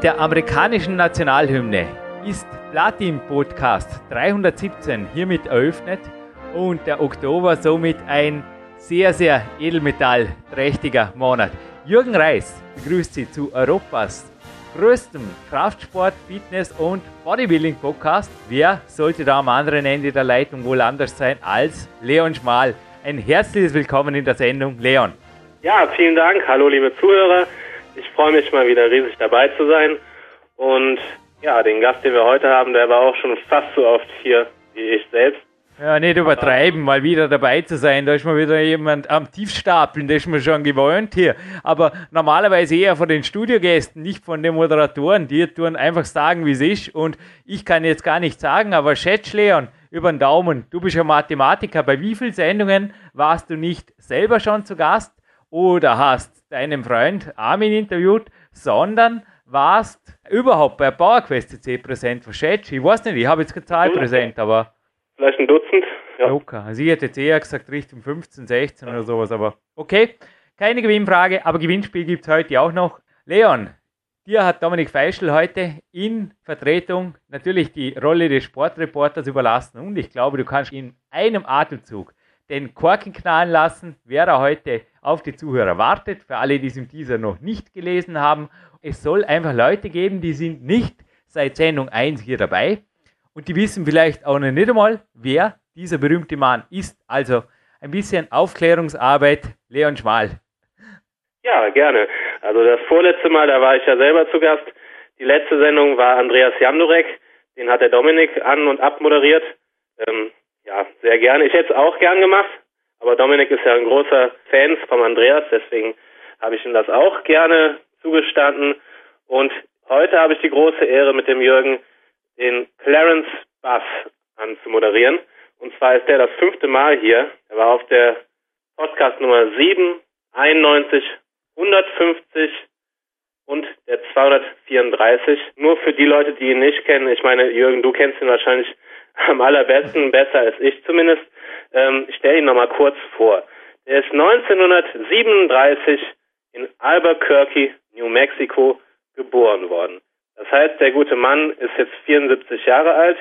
Mit der amerikanischen Nationalhymne ist Platin Podcast 317 hiermit eröffnet und der Oktober somit ein sehr, sehr edelmetallträchtiger Monat. Jürgen Reis begrüßt Sie zu Europas größtem Kraftsport, Fitness und Bodybuilding Podcast. Wer sollte da am anderen Ende der Leitung wohl anders sein als Leon Schmal? Ein herzliches Willkommen in der Sendung, Leon. Ja, vielen Dank. Hallo, liebe Zuhörer. Ich freue mich mal wieder riesig dabei zu sein. Und ja, den Gast, den wir heute haben, der war auch schon fast so oft hier wie ich selbst. Ja, nicht übertreiben, mal wieder dabei zu sein. Da ist mal wieder jemand am Tiefstapeln, das ist man schon gewöhnt hier. Aber normalerweise eher von den Studiogästen, nicht von den Moderatoren. Die tun einfach sagen, wie es ist. Und ich kann jetzt gar nicht sagen, aber schätz, Leon, über den Daumen. Du bist ja Mathematiker. Bei wie vielen Sendungen warst du nicht selber schon zu Gast oder hast deinen Freund Armin interviewt, sondern warst überhaupt bei PowerQuest CC präsent? Verschätzt? Ich weiß nicht, ich habe jetzt keine Zahl präsent, aber. Vielleicht ein Dutzend. Ja. Locker. Also ich hätte jetzt eher gesagt Richtung 15, 16 oder sowas, aber okay. Keine Gewinnfrage, aber Gewinnspiel gibt es heute auch noch. Leon, dir hat Dominik Feischl heute in Vertretung natürlich die Rolle des Sportreporters überlassen und ich glaube, du kannst in einem Atemzug den Korken knallen lassen, wer da heute auf die Zuhörer wartet. Für alle, die es im Teaser noch nicht gelesen haben, es soll einfach Leute geben, die sind nicht seit Sendung 1 hier dabei und die wissen vielleicht auch noch nicht einmal, wer dieser berühmte Mann ist. Also ein bisschen Aufklärungsarbeit, Leon Schmal. Ja, gerne. Also das vorletzte Mal, da war ich ja selber zu Gast. Die letzte Sendung war Andreas Jandorek, den hat der Dominik an und abmoderiert. Ähm, ja, sehr gerne. Ich hätte es auch gern gemacht, aber Dominik ist ja ein großer Fan von Andreas, deswegen habe ich ihm das auch gerne zugestanden. Und heute habe ich die große Ehre, mit dem Jürgen den Clarence Buff anzumoderieren. Und zwar ist der das fünfte Mal hier. Er war auf der Podcast Nummer 7, 91, 150 und der 234. Nur für die Leute, die ihn nicht kennen. Ich meine, Jürgen, du kennst ihn wahrscheinlich am allerbesten, besser als ich zumindest. Ähm, ich stelle ihn nochmal kurz vor. Er ist 1937 in Albuquerque, New Mexico, geboren worden. Das heißt, der gute Mann ist jetzt 74 Jahre alt.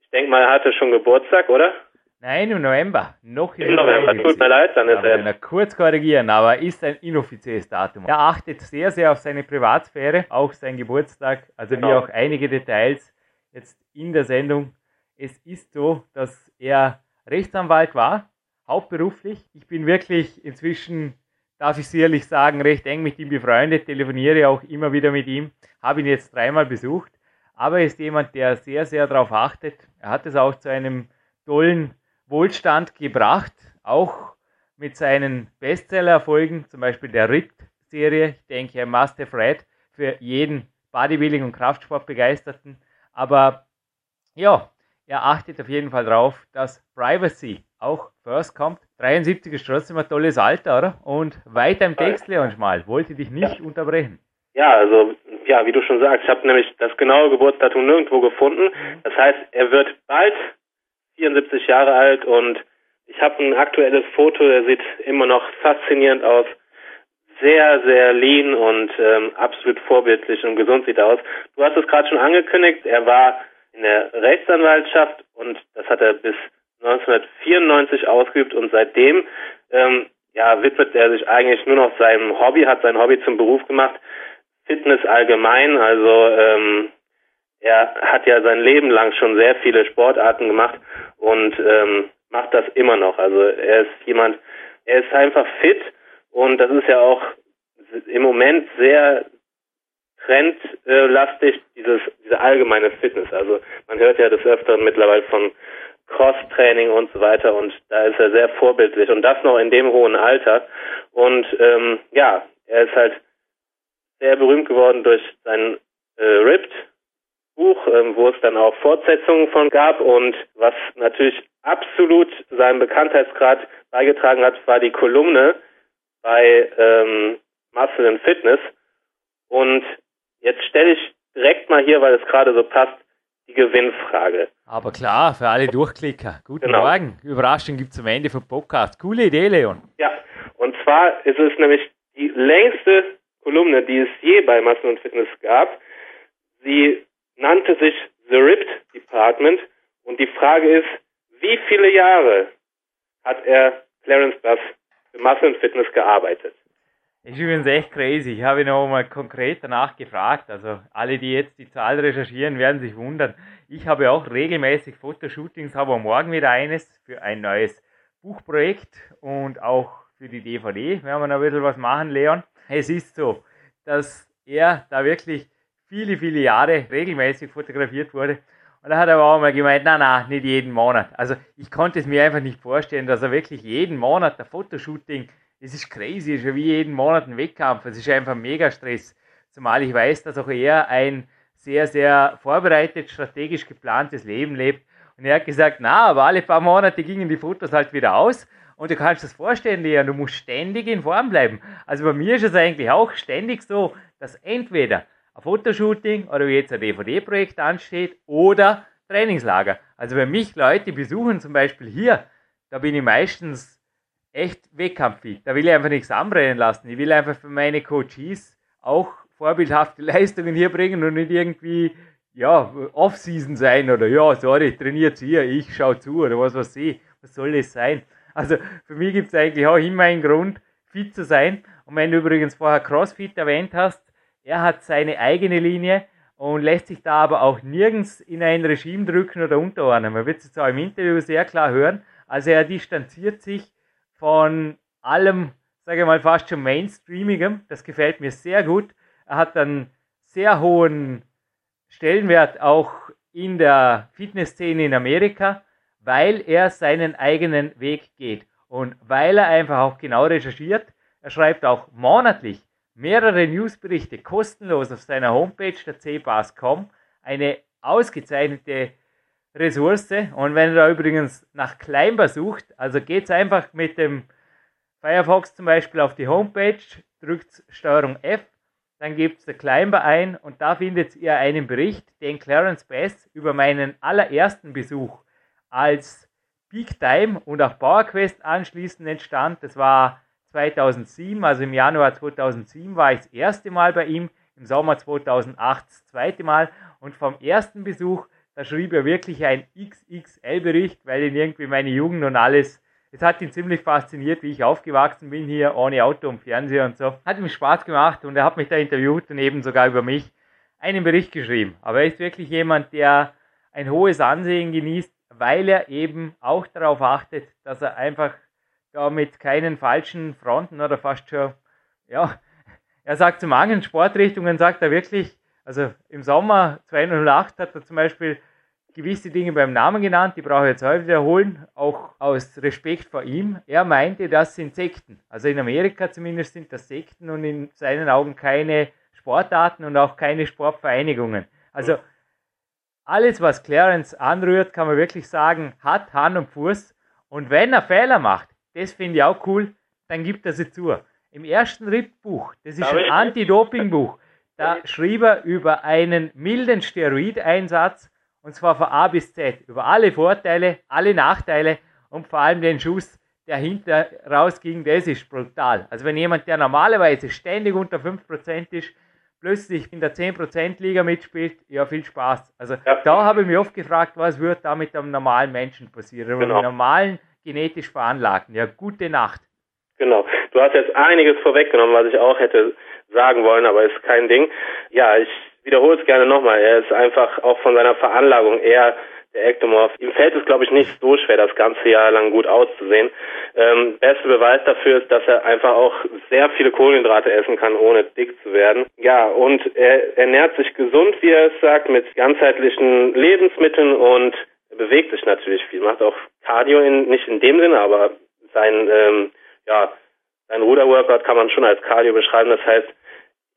Ich denke mal, er hatte schon Geburtstag, oder? Nein, im November. Noch im November. Tut mir leid, dann ist er. Kurz korrigieren, aber ist ein inoffizielles Datum. Er achtet sehr, sehr auf seine Privatsphäre, auch sein Geburtstag, also genau. wie auch einige Details jetzt in der Sendung. Es ist so, dass er Rechtsanwalt war, hauptberuflich. Ich bin wirklich inzwischen, darf ich sicherlich sagen, recht eng mit ihm befreundet, telefoniere auch immer wieder mit ihm, habe ihn jetzt dreimal besucht. Aber er ist jemand, der sehr, sehr darauf achtet. Er hat es auch zu einem tollen Wohlstand gebracht, auch mit seinen Bestseller-Erfolgen, zum Beispiel der RIT-Serie. Ich denke, ein Must-Have-Read für jeden Bodybuilding- und Kraftsportbegeisterten. Aber ja, er achtet auf jeden Fall darauf, dass Privacy auch first kommt. 73 ist trotzdem ein tolles Alter, oder? Und weiter im Text, Leon Schmal, wollte dich nicht ja. unterbrechen. Ja, also, ja, wie du schon sagst, ich habe nämlich das genaue Geburtsdatum nirgendwo gefunden. Mhm. Das heißt, er wird bald 74 Jahre alt und ich habe ein aktuelles Foto, der sieht immer noch faszinierend aus. Sehr, sehr lean und ähm, absolut vorbildlich und gesund sieht er aus. Du hast es gerade schon angekündigt, er war in der Rechtsanwaltschaft und das hat er bis 1994 ausgeübt und seitdem ähm, ja, widmet er sich eigentlich nur noch seinem Hobby, hat sein Hobby zum Beruf gemacht, Fitness allgemein, also ähm, er hat ja sein Leben lang schon sehr viele Sportarten gemacht und ähm, macht das immer noch. Also er ist jemand, er ist einfach fit und das ist ja auch im Moment sehr trendlastig, dieses, diese allgemeine Fitness. Also man hört ja des Öfteren mittlerweile von Cross-Training und so weiter und da ist er sehr vorbildlich und das noch in dem hohen Alter. Und ähm, ja, er ist halt sehr berühmt geworden durch sein äh, Ripped Buch, ähm, wo es dann auch Fortsetzungen von gab und was natürlich absolut seinem Bekanntheitsgrad beigetragen hat, war die Kolumne bei ähm, Muscle and Fitness und jetzt stelle ich direkt mal hier, weil es gerade so passt, die Gewinnfrage. Aber klar, für alle Durchklicker. Guten genau. Morgen. Überraschung gibt es am Ende vom Podcast. Coole Idee, Leon. Ja, und zwar ist es nämlich die längste Kolumne, die es je bei Massen und Fitness gab. Sie nannte sich The Ripped Department und die Frage ist, wie viele Jahre hat er Clarence Bass für Massen und Fitness gearbeitet? Ist übrigens echt crazy. Ich habe noch mal konkret danach gefragt. Also alle, die jetzt die Zahl recherchieren, werden sich wundern. Ich habe auch regelmäßig Fotoshootings, habe morgen wieder eines für ein neues Buchprojekt und auch für die DVD. Werden wir noch ein bisschen was machen, Leon. Es ist so, dass er da wirklich viele, viele Jahre regelmäßig fotografiert wurde. Und da hat er aber auch mal gemeint, na, na, nicht jeden Monat. Also ich konnte es mir einfach nicht vorstellen, dass er wirklich jeden Monat ein Fotoshooting es ist crazy, es ist ja wie jeden Monat ein Wettkampf. Es ist einfach mega Stress. Zumal ich weiß, dass auch er ein sehr, sehr vorbereitet, strategisch geplantes Leben lebt. Und er hat gesagt, na, aber alle paar Monate gingen die Fotos halt wieder aus. Und du kannst das vorstellen, Leon, du musst ständig in Form bleiben. Also bei mir ist es eigentlich auch ständig so, dass entweder ein Fotoshooting oder wie jetzt ein DVD-Projekt ansteht oder Trainingslager. Also wenn mich Leute besuchen, zum Beispiel hier, da bin ich meistens echt wettkampffit. Da will ich einfach nichts anbrennen lassen. Ich will einfach für meine Coaches auch vorbildhafte Leistungen hier bringen und nicht irgendwie, ja, Off-Season sein oder ja, sorry, trainiert hier, ich schaue zu oder was weiß ich. Was soll das sein? Also für mich gibt es eigentlich auch immer einen Grund, fit zu sein. Und wenn du übrigens vorher CrossFit erwähnt hast, er hat seine eigene Linie und lässt sich da aber auch nirgends in ein Regime drücken oder unterordnen. Man wird es jetzt auch im Interview sehr klar hören. Also er distanziert sich von allem, sage ich mal, fast schon Mainstreamigem. Das gefällt mir sehr gut. Er hat einen sehr hohen Stellenwert auch in der Fitnessszene in Amerika, weil er seinen eigenen Weg geht und weil er einfach auch genau recherchiert. Er schreibt auch monatlich mehrere Newsberichte kostenlos auf seiner Homepage der cbas.com. Eine ausgezeichnete Ressource. Und wenn ihr da übrigens nach Climber sucht, also geht's einfach mit dem Firefox zum Beispiel auf die Homepage, drückt Steuerung F, dann gebt ihr Climber ein und da findet ihr einen Bericht, den Clarence Bass über meinen allerersten Besuch als Peak Time und auch PowerQuest anschließend entstand. Das war 2007, also im Januar 2007 war ich das erste Mal bei ihm, im Sommer 2008 das zweite Mal und vom ersten Besuch da schrieb er wirklich ein XXL-Bericht, weil ihn irgendwie meine Jugend und alles, es hat ihn ziemlich fasziniert, wie ich aufgewachsen bin hier, ohne Auto und Fernseher und so. Hat ihm Spaß gemacht und er hat mich da interviewt und eben sogar über mich einen Bericht geschrieben. Aber er ist wirklich jemand, der ein hohes Ansehen genießt, weil er eben auch darauf achtet, dass er einfach da mit keinen falschen Fronten oder fast schon, ja, er sagt zu manchen Sportrichtungen, sagt er wirklich, also im Sommer 2008 hat er zum Beispiel gewisse Dinge beim Namen genannt, die brauche ich jetzt heute wiederholen, auch aus Respekt vor ihm. Er meinte, das sind Sekten. Also in Amerika zumindest sind das Sekten und in seinen Augen keine Sportarten und auch keine Sportvereinigungen. Also alles, was Clarence anrührt, kann man wirklich sagen, hat Hand und Fuß. Und wenn er Fehler macht, das finde ich auch cool, dann gibt er sie zu. Im ersten Rittbuch, das ist ein Anti-Doping-Buch, da schrieb er über einen milden Steroideinsatz und zwar von A bis Z, über alle Vorteile, alle Nachteile und vor allem den Schuss, der hinter rausging, das ist brutal. Also wenn jemand, der normalerweise ständig unter 5% ist, plötzlich in der 10% Liga mitspielt, ja, viel Spaß. Also ja. da habe ich mich oft gefragt, was wird da mit einem normalen Menschen passieren, genau. mit einem normalen genetisch Veranlagten. Ja, gute Nacht. Genau. Du hast jetzt einiges vorweggenommen, was ich auch hätte sagen wollen, aber ist kein Ding. Ja, ich wiederhole es gerne nochmal. Er ist einfach auch von seiner Veranlagung eher der Ektomorph. Ihm fällt es, glaube ich, nicht so schwer, das ganze Jahr lang gut auszusehen. Ähm, beste Beweis dafür ist, dass er einfach auch sehr viele Kohlenhydrate essen kann, ohne dick zu werden. Ja, und er ernährt sich gesund, wie er es sagt, mit ganzheitlichen Lebensmitteln und bewegt sich natürlich viel, macht auch Cardio in, nicht in dem Sinne, aber sein, ähm, ja, sein Ruderworkout kann man schon als Cardio beschreiben. Das heißt,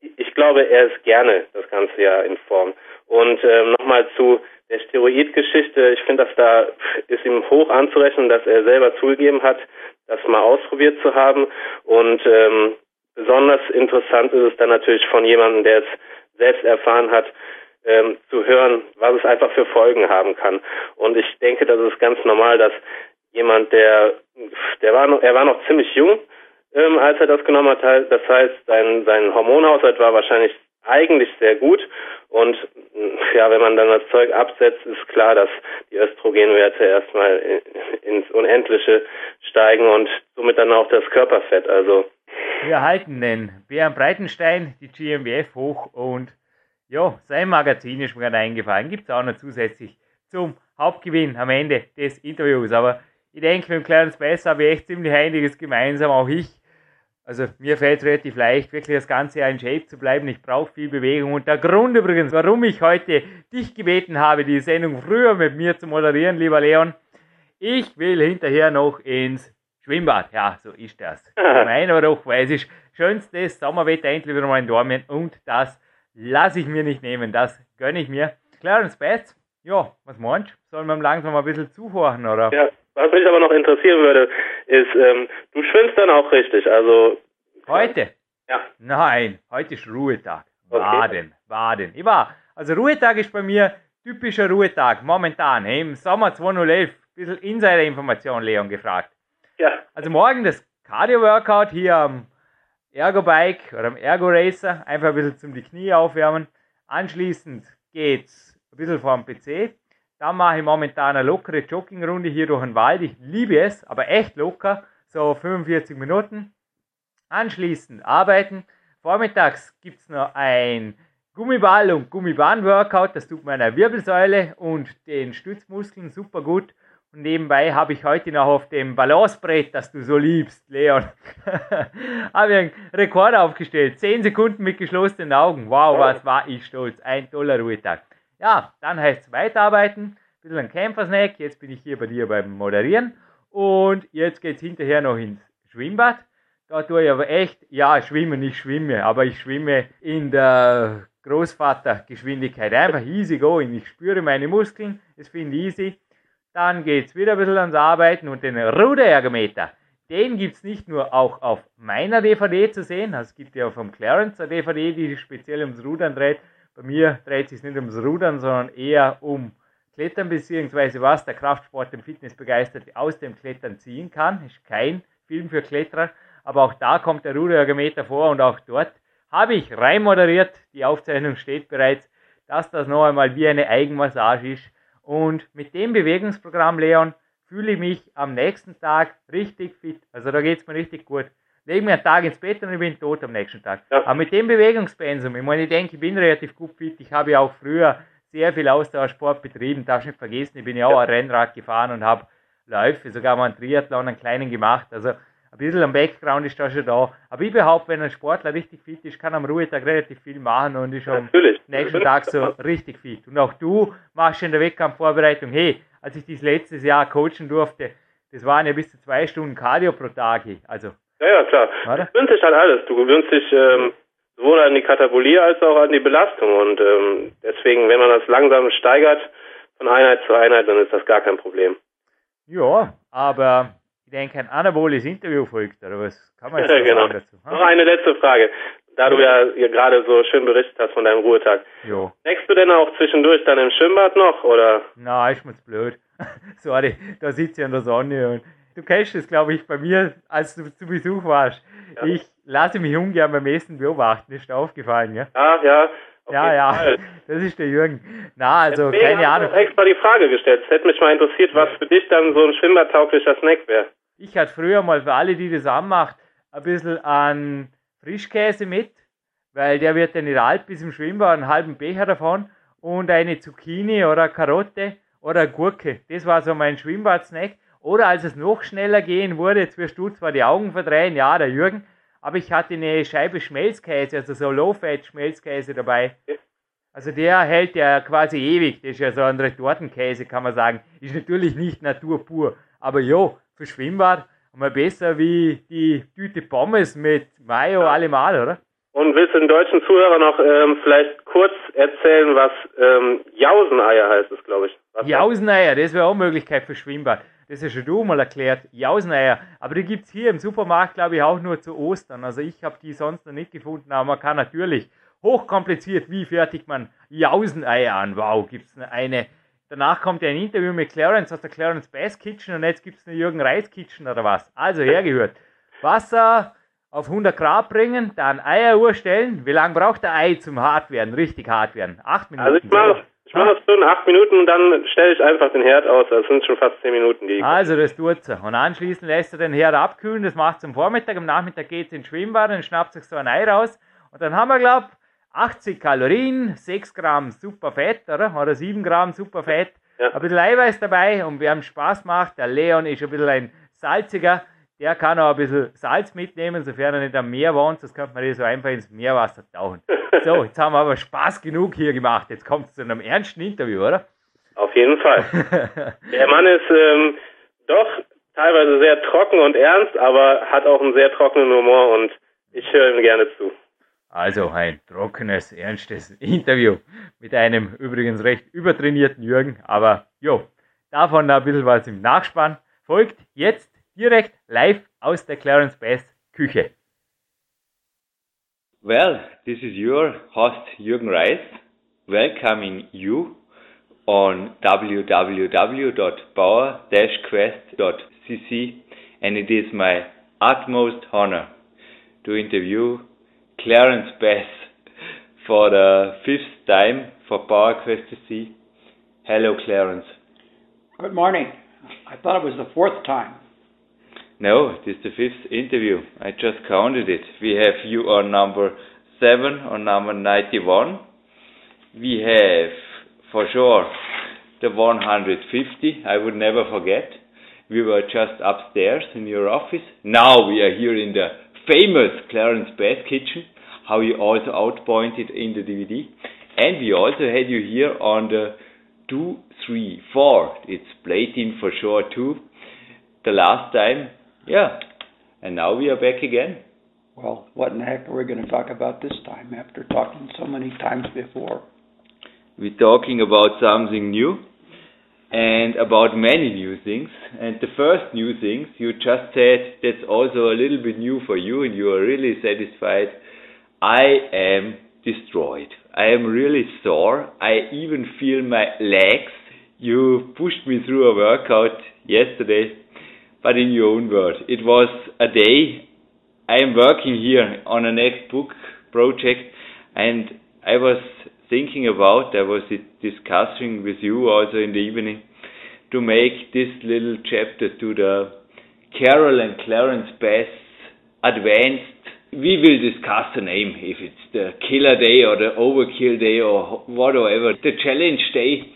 ich glaube, er ist gerne das ganze Jahr in Form. Und ähm, nochmal zu der Steroidgeschichte. Ich finde, dass da ist ihm hoch anzurechnen, dass er selber zugegeben hat, das mal ausprobiert zu haben. Und ähm, besonders interessant ist es dann natürlich von jemandem, der es selbst erfahren hat, ähm, zu hören, was es einfach für Folgen haben kann. Und ich denke, das ist ganz normal, dass jemand, der, der war noch, er war noch ziemlich jung, ähm, als er das genommen hat. Das heißt, sein, sein Hormonhaushalt war wahrscheinlich eigentlich sehr gut. Und ja, wenn man dann das Zeug absetzt, ist klar, dass die Östrogenwerte erstmal ins Unendliche steigen und somit dann auch das Körperfett. Also wir halten den Bären Breitenstein, die GmbF hoch und ja, sein Magazin ist mir gerade eingefallen. Gibt es auch noch zusätzlich zum Hauptgewinn am Ende des Interviews. Aber ich denke, mit dem kleinen Space habe ich echt ziemlich einiges gemeinsam, auch ich. Also mir fällt relativ leicht, wirklich das ganze Jahr in Shape zu bleiben. Ich brauche viel Bewegung. Und der Grund übrigens, warum ich heute dich gebeten habe, die Sendung früher mit mir zu moderieren, lieber Leon, ich will hinterher noch ins Schwimmbad. Ja, so ist das. Gemein aber weil es ist schönstes Sommerwetter endlich wieder mal in Dortmund und das lasse ich mir nicht nehmen. Das gönne ich mir. Clarence Bass, ja, was meinst du? Sollen wir langsam mal ein bisschen zuhören, oder? Ja, was mich aber noch interessieren würde, ist, ähm, du schwimmst dann auch richtig, also. Heute? Ja. Nein, heute ist Ruhetag. Baden, okay. Baden. Ich war, also Ruhetag ist bei mir typischer Ruhetag, momentan, im Sommer 2011. Ein bisschen Insider-Information, Leon, gefragt. Ja. Also morgen das Cardio-Workout hier am Ergo-Bike oder am Ergo-Racer, einfach ein bisschen zum die Knie aufwärmen. Anschließend geht's ein bisschen vor dem PC, da mache ich momentan eine lockere Joggingrunde hier durch den Wald. Ich liebe es, aber echt locker. So 45 Minuten. Anschließend arbeiten. Vormittags gibt es noch ein Gummiball- und Gummibahn-Workout. Das tut meiner Wirbelsäule und den Stützmuskeln super gut. Und nebenbei habe ich heute noch auf dem Balancebrett, das du so liebst, Leon, habe ich einen Rekord aufgestellt. 10 Sekunden mit geschlossenen Augen. Wow, was war ich stolz. Ein toller Ruhetag. Ja, dann heißt es weiterarbeiten, ein bisschen ein Kämpfersnack, jetzt bin ich hier bei dir beim Moderieren und jetzt geht es hinterher noch ins Schwimmbad. Da tue ich aber echt, ja, schwimmen, ich schwimme, aber ich schwimme in der Großvatergeschwindigkeit. Einfach easy going. Ich spüre meine Muskeln, es finde ich easy. Dann geht es wieder ein bisschen ans Arbeiten und den Ruderergometer. Den gibt es nicht nur auch auf meiner DVD zu sehen, es gibt ja vom Clarence eine DVD, die sich speziell ums Rudern dreht, bei mir dreht es sich nicht ums Rudern, sondern eher um Klettern, beziehungsweise was der Kraftsport dem Fitnessbegeisterten aus dem Klettern ziehen kann. Ist kein Film für Kletterer, aber auch da kommt der Ruderergometer vor und auch dort habe ich rein moderiert. Die Aufzeichnung steht bereits, dass das noch einmal wie eine Eigenmassage ist. Und mit dem Bewegungsprogramm, Leon, fühle ich mich am nächsten Tag richtig fit. Also da geht es mir richtig gut lege mir einen Tag ins Bett und ich bin tot am nächsten Tag. Ja. Aber mit dem Bewegungspensum, ich meine, ich denke, ich bin relativ gut fit. Ich habe ja auch früher sehr viel Ausdauersport betrieben, darf nicht vergessen, ich bin ja auch ein Rennrad gefahren und habe Läufe, sogar mal einen Triathlon, einen kleinen gemacht. Also ein bisschen am Background ist da schon da. Aber ich behaupte, wenn ein Sportler richtig fit ist, kann am Ruhetag relativ viel machen und ist am Natürlich. nächsten Tag so richtig fit. Und auch du machst in der Wettkampfvorbereitung, hey, als ich dieses letztes Jahr coachen durfte, das waren ja bis zu zwei Stunden Cardio pro Tag. Also ja, ja, klar. Warte. Du gewöhnst dich an alles. Du gewöhnst dich ähm, sowohl an die Katabolie als auch an die Belastung. Und ähm, deswegen, wenn man das langsam steigert von Einheit zu Einheit, dann ist das gar kein Problem. Ja, aber ich denke, ein anaboles Interview folgt, oder was kann man jetzt ja, genau. dazu? Ha? Noch eine letzte Frage. Da du ja gerade so schön berichtet hast von deinem Ruhetag. Jo. Nächst du denn auch zwischendurch dann im Schwimmbad noch, oder? Ist mir zu blöd. Sorry, da sitze ich in der Sonne und du kennst es, glaube ich, bei mir, als du zu Besuch warst. Ja. Ich lasse mich ungern beim Essen beobachten, ist dir aufgefallen, ja? Ja, ja. Ja, ja, Fall. das ist der Jürgen. Na, also Deswegen keine Ahnung. Ich habe extra die Frage gestellt. Es hätte mich mal interessiert, was für dich dann so ein schwimmbadtauglicher Snack wäre. Ich hatte früher mal für alle, die das anmacht, ein bisschen an Frischkäse mit, weil der wird ja nicht alt bis im Schwimmbad, einen halben Becher davon und eine Zucchini oder Karotte oder Gurke. Das war so mein Schwimmbad-Snack. Oder als es noch schneller gehen wurde, jetzt wirst du zwar die Augen verdrehen, ja, der Jürgen, aber ich hatte eine Scheibe Schmelzkäse, also so Low-Fat-Schmelzkäse dabei. Also der hält ja quasi ewig. Das ist ja so ein Retortenkäse, kann man sagen. Ist natürlich nicht Natur pur. Aber jo, für Schwimmbad mal besser wie die Tüte Pommes mit Mayo ja. allemal, oder? Und willst du den deutschen Zuhörer noch ähm, vielleicht kurz erzählen, was ähm, Jauseneier heißt es, glaube ich. Was Jauseneier, das wäre auch eine Möglichkeit für Schwimmbad. Das ist ja schon du mal erklärt. Jauseneier. Aber die gibt es hier im Supermarkt, glaube ich, auch nur zu Ostern. Also ich habe die sonst noch nicht gefunden, aber man kann natürlich hochkompliziert, wie fertigt man Jauseneier an. Wow, gibt es eine. Danach kommt ja ein Interview mit Clarence aus der Clarence Bass Kitchen und jetzt gibt es eine Jürgen Reis Kitchen oder was. Also hergehört. Wasser auf 100 Grad bringen, dann Eieruhr stellen. Wie lange braucht der Ei zum hart werden, richtig hart werden? Acht Minuten. Also ich mache ich mache das so in acht Minuten und dann stelle ich einfach den Herd aus. Das sind schon fast zehn Minuten. Die also das tut er. Und anschließend lässt er den Herd abkühlen. Das macht zum Vormittag. Am Nachmittag geht es ins Schwimmbad und schnappt sich so ein Ei raus. Und dann haben wir, glaube 80 Kalorien, 6 Gramm Superfett, oder? Oder 7 Gramm Superfett. Ja. Ein bisschen Eiweiß dabei und wer ihm Spaß macht, der Leon ist ein bisschen ein salziger, der kann auch ein bisschen Salz mitnehmen, sofern er nicht am Meer wohnt, das könnte man hier so einfach ins Meerwasser tauchen. So, jetzt haben wir aber Spaß genug hier gemacht. Jetzt kommt es zu einem ernsten Interview, oder? Auf jeden Fall. Der Mann ist ähm, doch teilweise sehr trocken und ernst, aber hat auch einen sehr trockenen Humor und ich höre ihm gerne zu. Also ein trockenes, ernstes Interview mit einem übrigens recht übertrainierten Jürgen. Aber jo, davon ein bisschen was im Nachspann. Folgt jetzt direkt live aus der Clarence Bass Küche. Well, this is your host Jürgen Reis, welcoming you on www.powerquest.cc and it is my utmost honor to interview Clarence Bass for the fifth time for PowerQuest to see. Hello, Clarence. Good morning. I thought it was the fourth time. No, this is the fifth interview. I just counted it. We have you on number seven or number 91. We have, for sure, the 150. I would never forget. We were just upstairs in your office. Now we are here in the famous Clarence Bass kitchen, how you also outpointed in the DVD. And we also had you here on the 2, 3, 4. It's plating for sure too. The last time, yeah. And now we are back again. Well, what in the heck are we going to talk about this time after talking so many times before? We're talking about something new and about many new things. And the first new things you just said that's also a little bit new for you and you are really satisfied. I am destroyed. I am really sore. I even feel my legs. You pushed me through a workout yesterday, but in your own words. It was a day I am working here on a next book project and I was thinking about, I was discussing with you also in the evening, to make this little chapter to the Carol and Clarence Bass Advanced. We will discuss the name, if it's the Killer Day or the Overkill Day or whatever, the Challenge Day.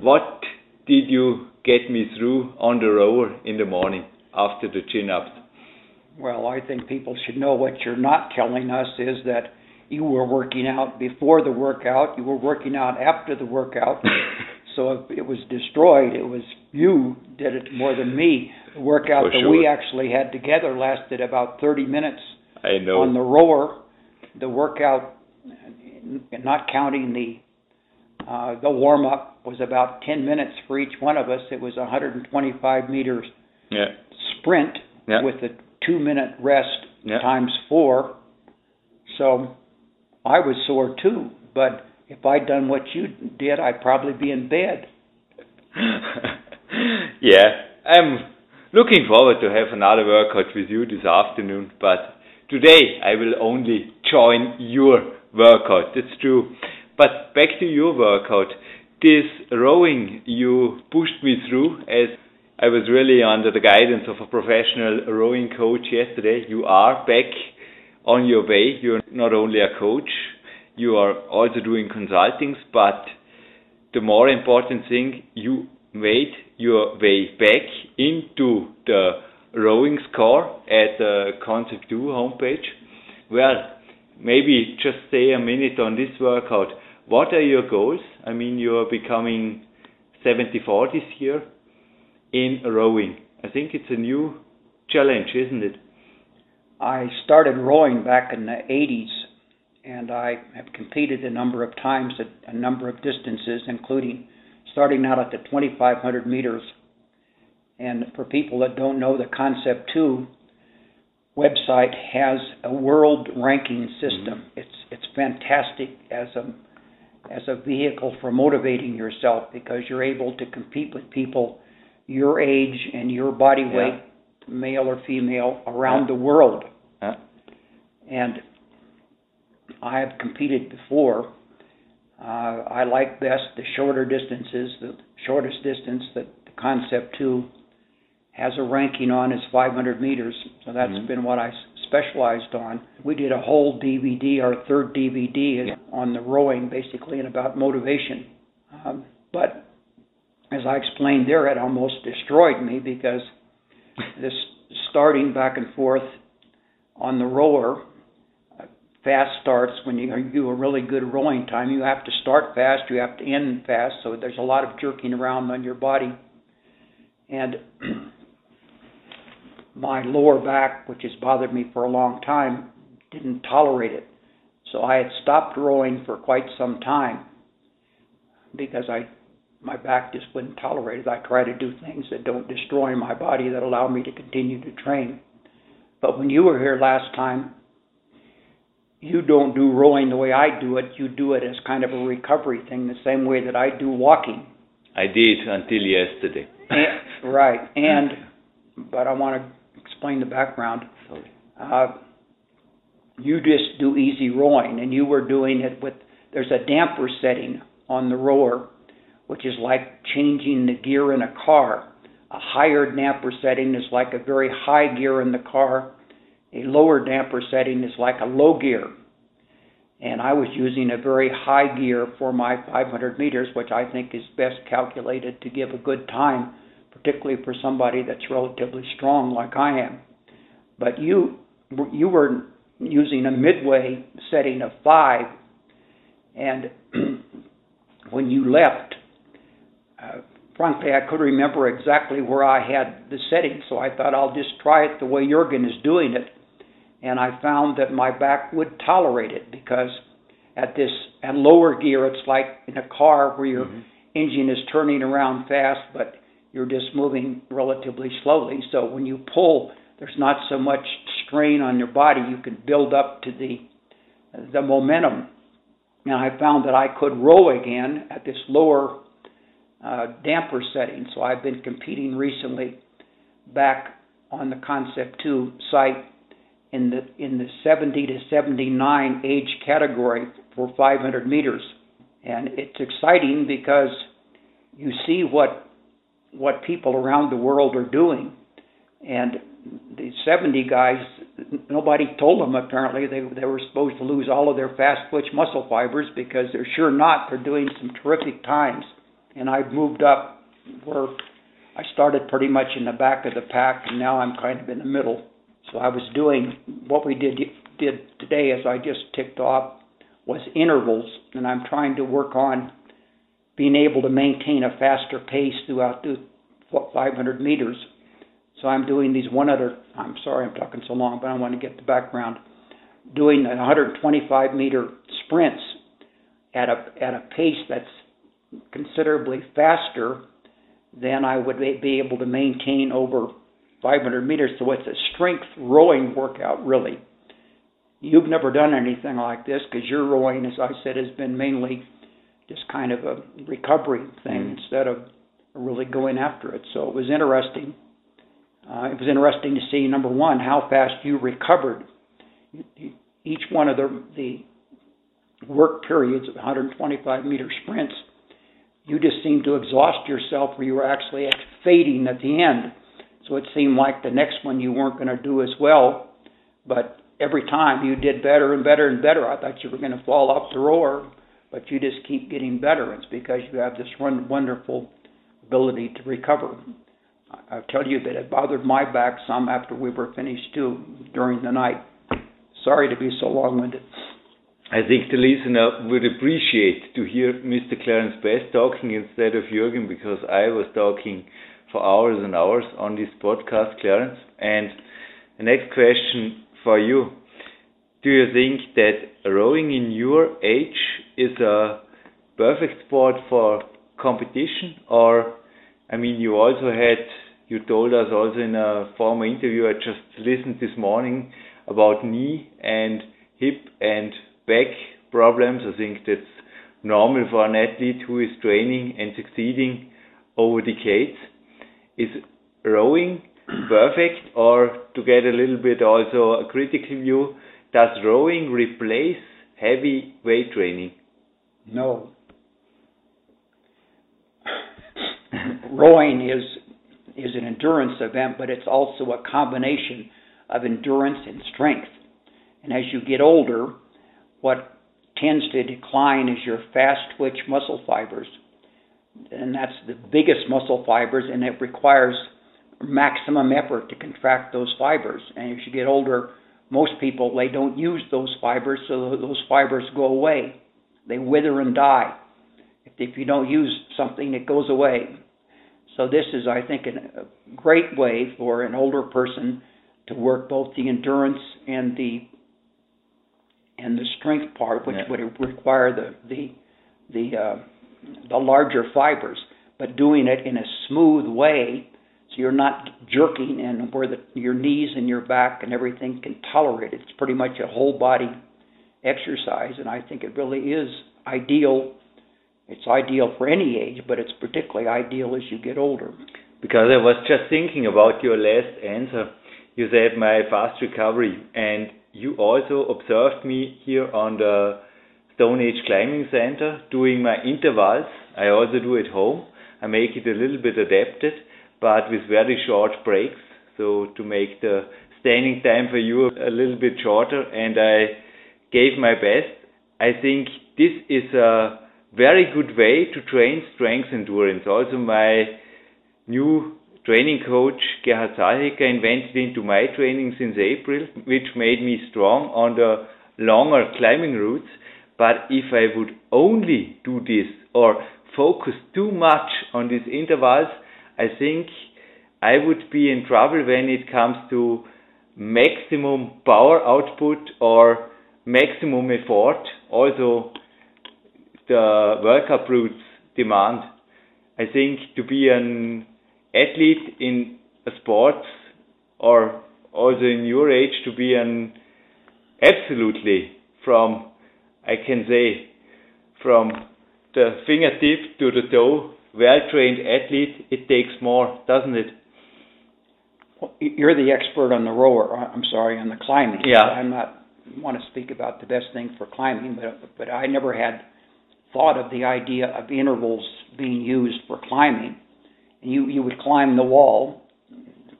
What did you get me through on the rower in the morning after the chin ups? Well, I think people should know what you're not telling us is that you were working out before the workout, you were working out after the workout. so if it was destroyed, it was you did it more than me. The workout that we actually had together lasted about 30 minutes. I know. On the rower, the workout, not counting the uh, the warm up, was about 10 minutes for each one of us. It was 125 meters yeah. sprint yeah. with a two minute rest yeah. times four. So I was sore too, but if I'd done what you did, I'd probably be in bed. yeah, I'm looking forward to have another workout with you this afternoon, but today I will only join your workout. That's true. But back to your workout. This rowing you pushed me through as I was really under the guidance of a professional rowing coach yesterday. You are back on your way. You're not only a coach, you are also doing consultings, but the more important thing, you made your way back into the rowing score at the Concept 2 homepage. Well, maybe just stay a minute on this workout. What are your goals? I mean, you're becoming 74 this year in rowing. I think it's a new challenge, isn't it? I started rowing back in the 80s, and I have competed a number of times at a number of distances, including starting out at the 2,500 meters. And for people that don't know, the Concept 2 website has a world ranking system. Mm-hmm. It's it's fantastic as a as a vehicle for motivating yourself because you're able to compete with people your age and your body weight, yeah. male or female, around yeah. the world. Yeah. And I have competed before. Uh, I like best the shorter distances. The shortest distance that the Concept 2 has a ranking on is 500 meters. So that's mm-hmm. been what I specialized on. We did a whole DVD, our third DVD, yeah. on the rowing, basically, and about motivation. Um, but as I explained there, it almost destroyed me because this starting back and forth on the rower, uh, fast starts when you do a really good rowing time. You have to start fast, you have to end fast, so there's a lot of jerking around on your body. And my lower back, which has bothered me for a long time, didn't tolerate it. So I had stopped rowing for quite some time because I my back just wouldn't tolerate it. I try to do things that don't destroy my body that allow me to continue to train. But when you were here last time, you don't do rowing the way I do it. You do it as kind of a recovery thing, the same way that I do walking. I did until yesterday. and, right, and but I want to explain the background. Uh, you just do easy rowing, and you were doing it with there's a damper setting on the rower, which is like changing the gear in a car. A higher damper setting is like a very high gear in the car. A lower damper setting is like a low gear. And I was using a very high gear for my 500 meters, which I think is best calculated to give a good time particularly for somebody that's relatively strong like I am. But you you were using a midway setting of five, and when you left, uh, frankly, I could remember exactly where I had the setting, so I thought I'll just try it the way Jurgen is doing it, and I found that my back would tolerate it because at this at lower gear, it's like in a car where your mm-hmm. engine is turning around fast, but you're just moving relatively slowly. So when you pull, there's not so much strain on your body. You can build up to the the momentum. And I found that I could row again at this lower uh, damper setting. So I've been competing recently back on the Concept 2 site in the in the 70 to 79 age category for 500 meters, and it's exciting because you see what what people around the world are doing. And the 70 guys, nobody told them apparently they they were supposed to lose all of their fast twitch muscle fibers because they're sure not. They're doing some terrific times. And I've moved up where I started pretty much in the back of the pack, and now I'm kind of in the middle. So I was doing what we did did today, as I just ticked off, was intervals, and I'm trying to work on being able to maintain a faster pace throughout the 500 meters. So I'm doing these one other, I'm sorry I'm talking so long, but I want to get the background. Doing 125 meter sprints at a, at a pace that's considerably faster than I would be able to maintain over 500 meters. So it's a strength rowing workout, really. You've never done anything like this because your rowing, as I said, has been mainly just kind of a recovery thing mm instead of really going after it. So it was interesting. Uh, it was interesting to see number one how fast you recovered. Each one of the the work periods of 125 meter sprints, you just seemed to exhaust yourself, where you were actually fading at the end. So it seemed like the next one you weren't going to do as well, but every time you did better and better and better. I thought you were going to fall off the rower but you just keep getting better. It's because you have this wonderful ability to recover. I'll tell you that it bothered my back some after we were finished too during the night. Sorry to be so long-winded. I think the listener would appreciate to hear Mr. Clarence Bass talking instead of Jürgen because I was talking for hours and hours on this podcast, Clarence. And the next question for you. Do you think that rowing in your age is a perfect sport for competition or I mean you also had you told us also in a former interview I just listened this morning about knee and hip and back problems. I think that's normal for an athlete who is training and succeeding over decades. Is rowing perfect or to get a little bit also a critical view, does rowing replace heavy weight training? No. rowing is is an endurance event, but it's also a combination of endurance and strength. And as you get older, what tends to decline is your fast twitch muscle fibers. And that's the biggest muscle fibers, and it requires maximum effort to contract those fibers. And as you get older, most people they don't use those fibers, so those fibers go away. They wither and die. If, if you don't use something, it goes away. So this is, I think, a great way for an older person to work both the endurance and the and the strength part, which yeah. would require the the the uh, the larger fibers, but doing it in a smooth way, so you're not jerking and where the your knees and your back and everything can tolerate it. It's pretty much a whole body exercise, and I think it really is ideal it's ideal for any age, but it's particularly ideal as you get older. Because I was just thinking about your last answer. You said my fast recovery, and you also observed me here on the Stone Age Climbing Center doing my intervals. I also do at home. I make it a little bit adapted, but with very short breaks, so to make the standing time for you a little bit shorter, and I gave my best. I think this is a very good way to train strength and endurance. Also, my new training coach Gerhard Salhecker invented into my training since April, which made me strong on the longer climbing routes. But if I would only do this or focus too much on these intervals, I think I would be in trouble when it comes to maximum power output or maximum effort. Also, the World Cup routes demand. I think to be an athlete in a sport or also in your age to be an absolutely from I can say from the fingertip to the toe well trained athlete it takes more doesn't it well, you're the expert on the rower I'm sorry on the climbing yeah I'm not want to speak about the best thing for climbing but but I never had thought of the idea of intervals being used for climbing. And you, you would climb the wall,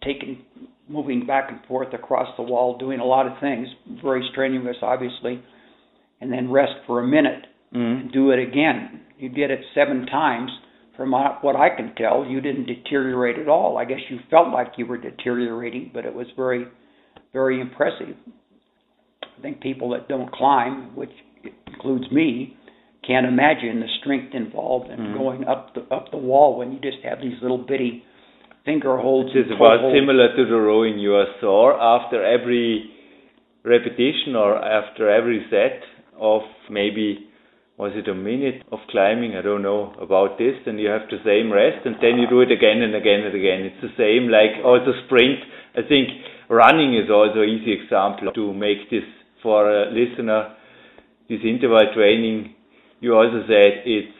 taking, moving back and forth across the wall, doing a lot of things, very strenuous, obviously, and then rest for a minute mm-hmm. and do it again. You did it seven times. From what I can tell, you didn't deteriorate at all. I guess you felt like you were deteriorating, but it was very, very impressive. I think people that don't climb, which includes me, can't imagine the strength involved in mm. going up the up the wall when you just have these little bitty finger holds. It is about holds. similar to the rowing. You are sore after every repetition or after every set of maybe was it a minute of climbing? I don't know about this. And you have the same rest, and then you do it again and again and again. It's the same like also sprint. I think running is also an easy example to make this for a listener. This interval training you also said it's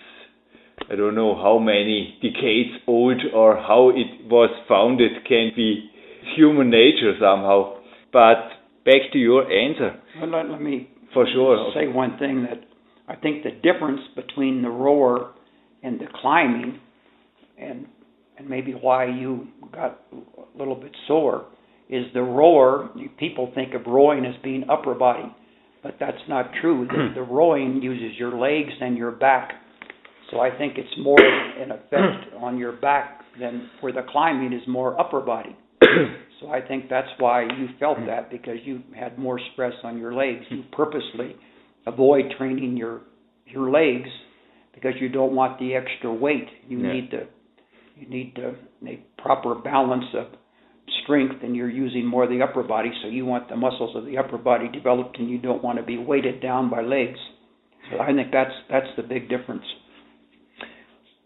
I don't know how many decades old or how it was founded can be human nature somehow. But back to your answer. Well, let, let me for sure say one thing that I think the difference between the rower and the climbing, and and maybe why you got a little bit sore, is the rower. People think of rowing as being upper body, but that's not true. The, the rowing uses your legs and your back. So I think it's more an effect on your back than where the climbing is more upper body. so I think that's why you felt mm. that because you had more stress on your legs. You purposely avoid training your your legs because you don't want the extra weight. You Yeah. need to you need to make proper balance of strength and you're using more of the upper body so you want the muscles of the upper body developed and you don't want to be weighted down by legs. So I think that's that's the big difference.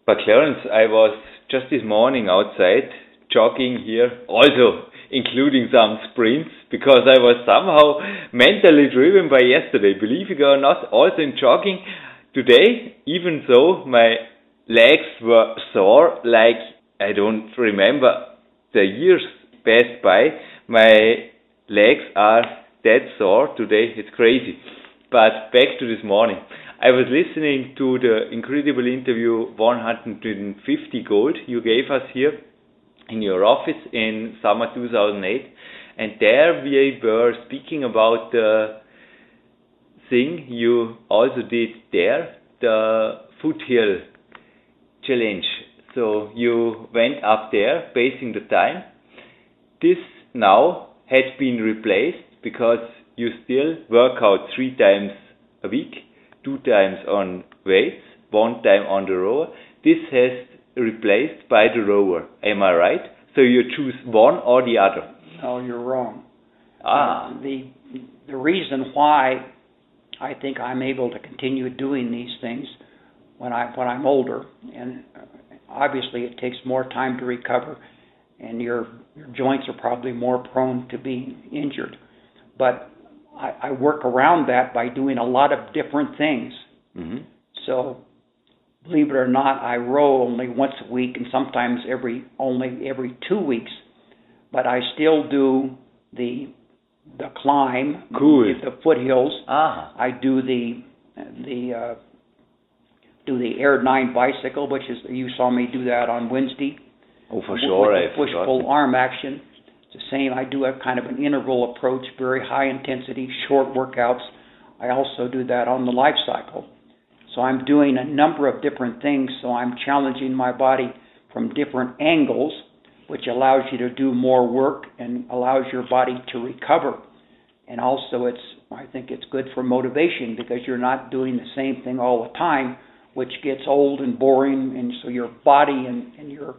But Clarence, I was just this morning outside jogging here, also including some sprints, because I was somehow mentally driven by yesterday. Believe it or not, also in jogging today, even though my legs were sore, like I don't remember the years passed by, my legs are that sore today. It's crazy. But back to this morning. I was listening to the incredible interview 150 Gold you gave us here in your office in summer 2008. And there we were speaking about the thing you also did there, the foothill challenge. So you went up there, basing the time. This now had been replaced because you still work out three times a week, two times on weights, one time on the rower. This has replaced by the rower. Am I right? So you choose one or the other. No, you're wrong. Ah, Uh, the the reason why I think I'm able to continue doing these things when I when I'm older, and uh, obviously it takes more time to recover, and your your joints are probably more prone to being injured. But I, I work around that by doing a lot of different things. hmm So, believe it or not, I row only once a week, and sometimes every only every two weeks. But I still do the the climb, Cool. the foothills. ah, I do the the uh, do the Airdyne bicycle, which is you saw me do that on Wednesday oh for with sure. the I push pull arm action. It's the same. I do a kind of an interval approach, very high intensity, short workouts. I also do that on the life cycle. So I'm doing a number of different things. So I'm challenging my body from different angles, which allows you to do more work and allows your body to recover. And also, it's I think it's good for motivation because you're not doing the same thing all the time, which gets old and boring, and so your body and, and your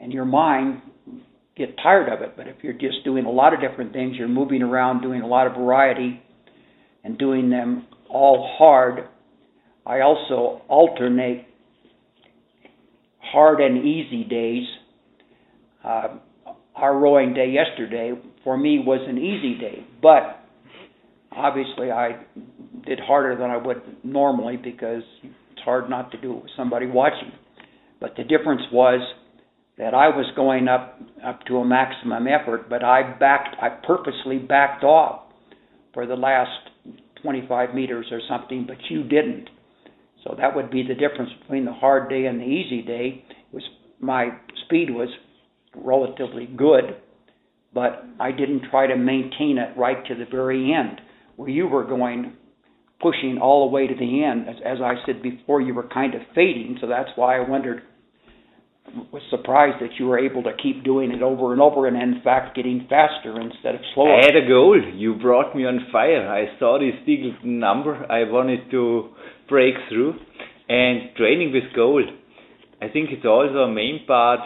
and your mind get tired of it. But if you're just doing a lot of different things, you're moving around, doing a lot of variety, and doing them all hard. I also alternate hard and easy days. Uh, our rowing day yesterday for me was an easy day, but obviously I did harder than I would normally because it's hard not to do it with somebody watching. But the difference was that I was going up up to a maximum effort, but I backed I purposely backed off for the last 25 meters or something, but you didn't. So that would be the difference between the hard day and the easy day. Was my speed was relatively good, but I didn't try to maintain it right to the very end, where you were going pushing all the way to the end. As, as I said before, you were kind of fading, so that's why I wondered, was surprised that you were able to keep doing it over and over, and in fact getting faster instead of slower. I had a goal. You brought me on fire. I saw this big number. I wanted to break through. And training with goal, I think it's also a main part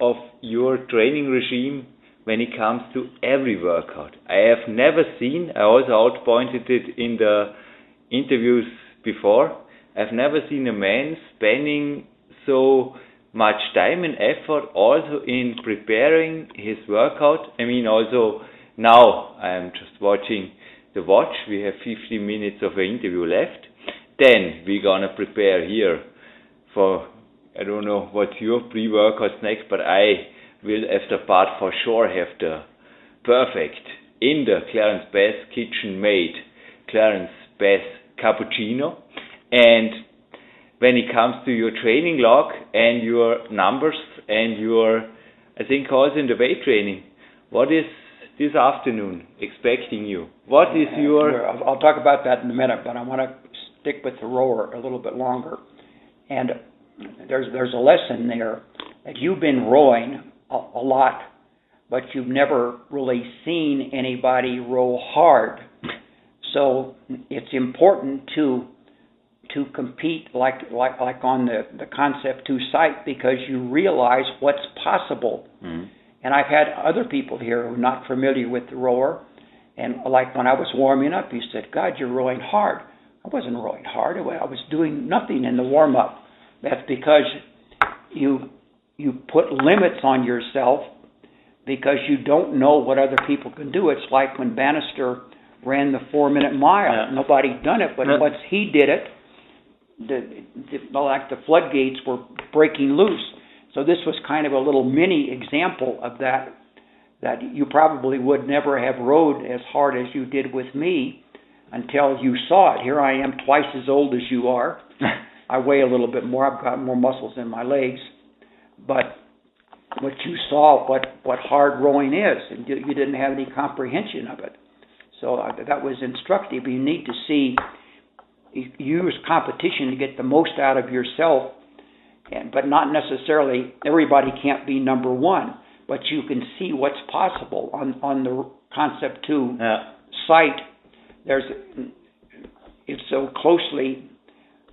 of your training regime when it comes to every workout. I have never seen, I also outpointed it in the interviews before, I've never seen a man spending so much time and effort also in preparing his workout. I mean, also now I'm just watching the watch. We have 15 minutes of an interview left. Then we're gonna prepare here for I don't know what your pre-workouts next, but I will after part for sure have the perfect in the Clarence Bass kitchen made Clarence Bass cappuccino. And when it comes to your training log and your numbers and your, I think also in the weight training, what is this afternoon expecting you? What is uh, your. I'll, I'll talk about that in a minute, but I want to stick with the rower a little bit longer. And there's there's a lesson there that you've been rowing a, a lot, but you've never really seen anybody row hard. So it's important to to compete like like like on the the concept two site because you realize what's possible. Mhm. And I've had other people here who are not familiar with the rower, and like when I was warming up, he said, "God, you're rowing hard." I wasn't rowing hard. I was doing nothing in the warm up. That's because you you put limits on yourself because you don't know what other people can do. It's like when Bannister ran the four minute mile. Yeah. Nobody done it, but No. once he did it, the, the like the floodgates were breaking loose. So this was kind of a little mini example of that. That you probably would never have rowed as hard as you did with me until you saw it. Here I am, twice as old as you are. I weigh a little bit more. I've got more muscles in my legs, but what you saw, what what hard rowing is, and you, you didn't have any comprehension of it. So uh, that was instructive. You need to see use competition to get the most out of yourself, and but not necessarily everybody can't be number one, but you can see what's possible on on the concept two Yeah. site. There's it's so closely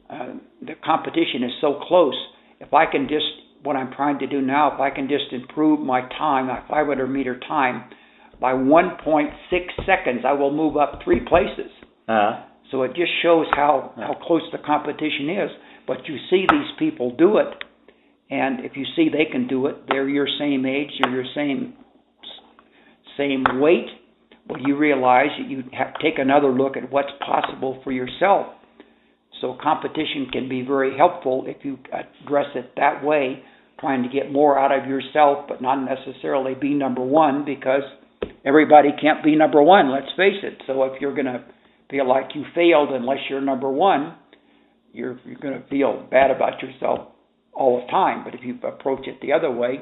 uh, the competition is so close. If I can just what I'm trying to do now, if I can just improve my time, my 500 meter time, by 1.6 seconds, I will move up three places. Uh, So it just shows how how close the competition is. But you see these people do it, and if you see they can do it, they're your same age, you're your same same weight. Well, you realize that you have to take another look at what's possible for yourself. So competition can be very helpful if you address it that way, trying to get more out of yourself, but not necessarily be number one because everybody can't be number one. Let's face it. So if you're going to feel like you failed unless you're number one, you're you're going to feel bad about yourself all the time. But if you approach it the other way,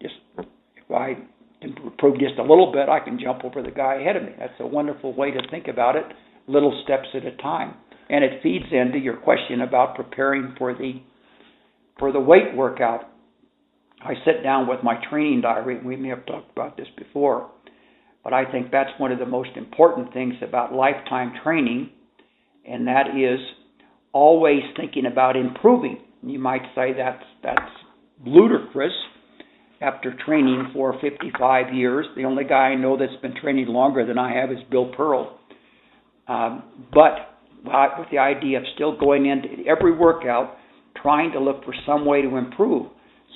just if I improve just a little bit, I can jump over the guy ahead of me. That's a wonderful way to think about it, little steps at a time. And it feeds into your question about preparing for the for the weight workout. I sit down with my training diary. We may have talked about this before, but I think that's one of the most important things about lifetime training, and that is always thinking about improving. You might say that's that's ludicrous after training for 55 years. The only guy I know that's been training longer than I have is Bill Pearl. Um, but with the idea of still going into every workout, trying to look for some way to improve.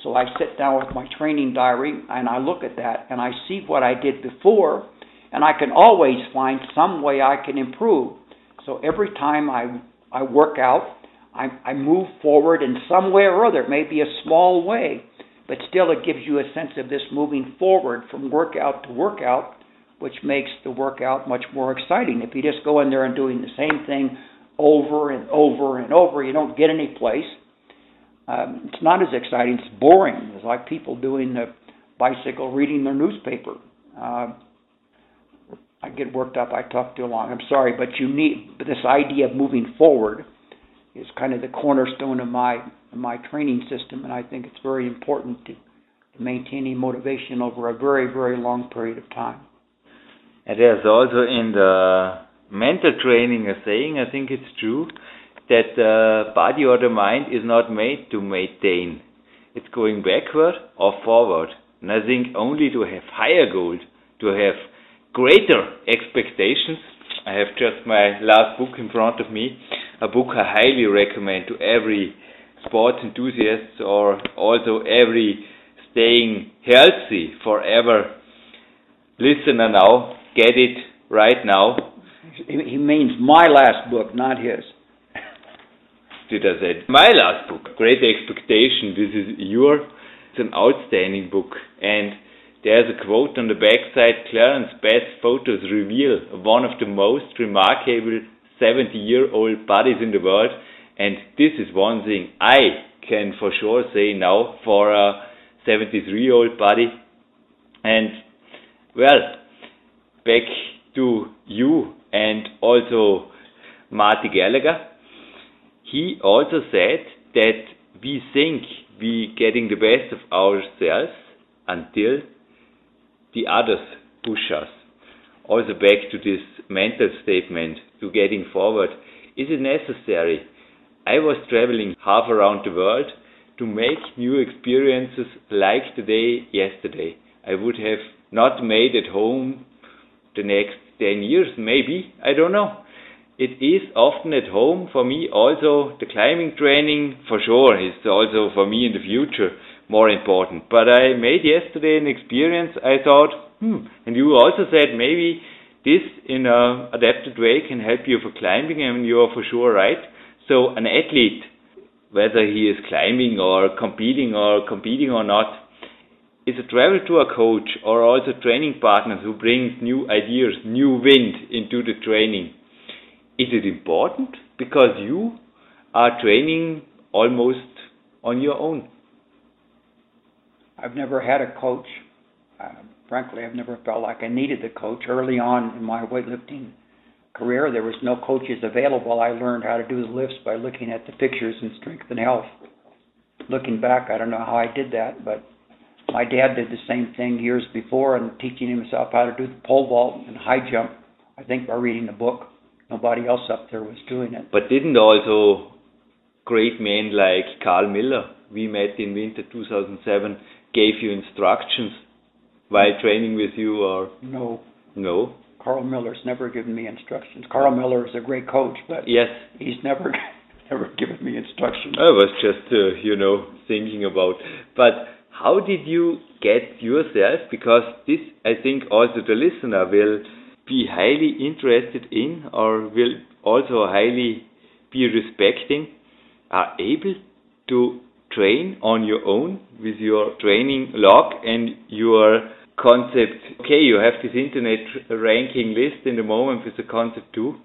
So I sit down with my training diary and I look at that and I see what I did before, and I can always find some way I can improve. So every time I I work out, I, I move forward in some way or other. It may be a small way, but still it gives you a sense of this moving forward from workout to workout, which makes the workout much more exciting. If you just go in there and doing the same thing over and over and over, you don't get any place. Um, it's not as exciting. It's boring. It's like people doing the bicycle, reading their newspaper. Uh, I get worked up. I talk too long. I'm sorry, but you need but this idea of moving forward is kind of the cornerstone of my my training system, and I think it's very important to, to maintaining motivation over a very very long period of time. And there's also in the mental training a saying, I think it's true, that the body or the mind is not made to maintain. It's going backward or forward. And I think only to have higher goals, to have greater expectations. I have just my last book in front of me, a book I highly recommend to every sports enthusiasts or also every staying healthy forever listener now. Get it right now. He means my last book, not his. did I say my last book, Great Expectation. This is your. It's an outstanding book, and there's a quote on the backside. Clarence Bass photos reveal one of the most remarkable 70-year-old bodies in the world, and this is one thing I can for sure say now for a 73-year-old body. And well, back to you and also Marty Gallagher. He also said that we think we getting the best of ourselves until the others push us. Also back to this mental statement, to getting forward. Is it necessary? I was traveling half around the world to make new experiences like today, yesterday. I would have not made at home the next 10 years, maybe, I don't know. It is often at home for me also the climbing training for sure is also for me in the future more important. But I made yesterday an experience I thought, hmm, and you also said maybe this in a adapted way can help you for climbing and you are for sure right. So an athlete, whether he is climbing or competing or competing or not, is a travel tour coach or also training partners who brings new ideas, new wind into the training. Is it important? Because you are training almost on your own. I've never had a coach. Uh, frankly, I've never felt like I needed a coach. Early on in my weightlifting career, there was no coaches available. I learned how to do the lifts by looking at the pictures in Strength and Health. Looking back, I don't know how I did that, but my dad did the same thing years before and teaching himself how to do the pole vault and high jump, I think by reading a book. Nobody else up there was doing it. But didn't also great men like Carl Miller, we met in winter 2007, gave you instructions while training with you or? No. No? Carl Miller's never given me instructions. Carl Miller is a great coach, but yes, he's never never given me instructions. I was just, uh, you know, thinking about. But how did you get yourself? Because this, I think, also the listener will be highly interested in, or will also highly be respecting, are able to train on your own with your training log and your concept. Okay, you have this internet ranking list in the moment with the concept two.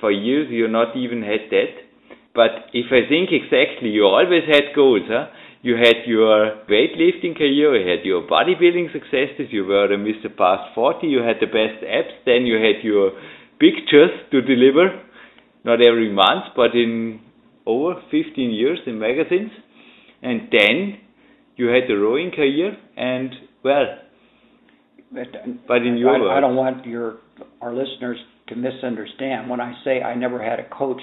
For years, you not even had that. But if I think exactly, you always had goals, huh? You had your weightlifting career, you had your bodybuilding successes, you were the Mr. Past 40, you had the best apps, then you had your pictures to deliver, not every month, but in over 15 years in magazines. And then you had the rowing career, and well, but, but in your I, I don't want your our listeners to misunderstand. When I say I never had a coach,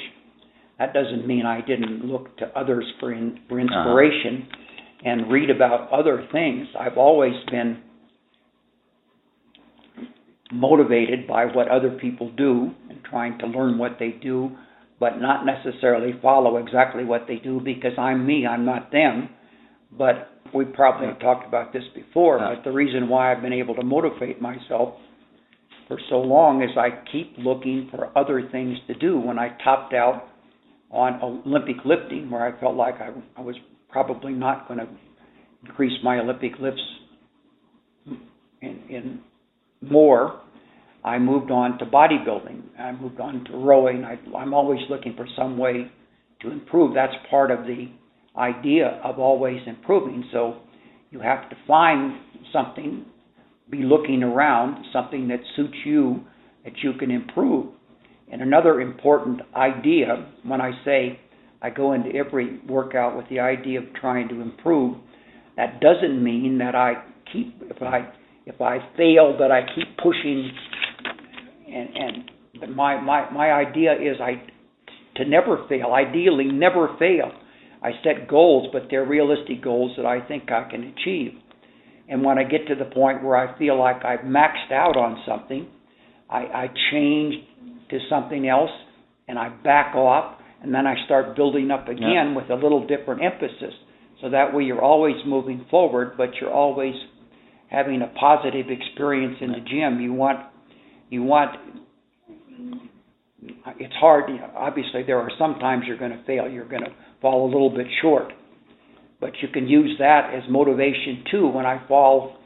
that doesn't mean I didn't look to others for in, for uh-huh. inspiration and read about other things. I've always been motivated by what other people do and trying to learn what they do, but not necessarily follow exactly what they do because I'm me, I'm not them. But we probably have talked about this before, but the reason why I've been able to motivate myself for so long is I keep looking for other things to do. When I topped out on Olympic lifting, where I felt like I, I was probably not going to increase my Olympic lifts in, in more, I moved on to bodybuilding. I moved on to rowing. I, I'm always looking for some way to improve. That's part of the idea of always improving. So you have to find something, be looking around, something that suits you that you can improve. And another important idea when I say I go into every workout with the idea of trying to improve, that doesn't mean that I keep if I if I fail that I keep pushing and and my my my idea is I to never fail, ideally never fail. I set goals, but they're realistic goals that I think I can achieve. And when I get to the point where I feel like I've maxed out on something, I, I change to something else and I back off and then I start building up again yeah. with a little different emphasis. So that way you're always moving forward, but you're always having a positive experience in the gym. You want you want it's hard. You know, obviously, there are some times you're going to fail. You're going to fall a little bit short, but you can use that as motivation too. When I fall,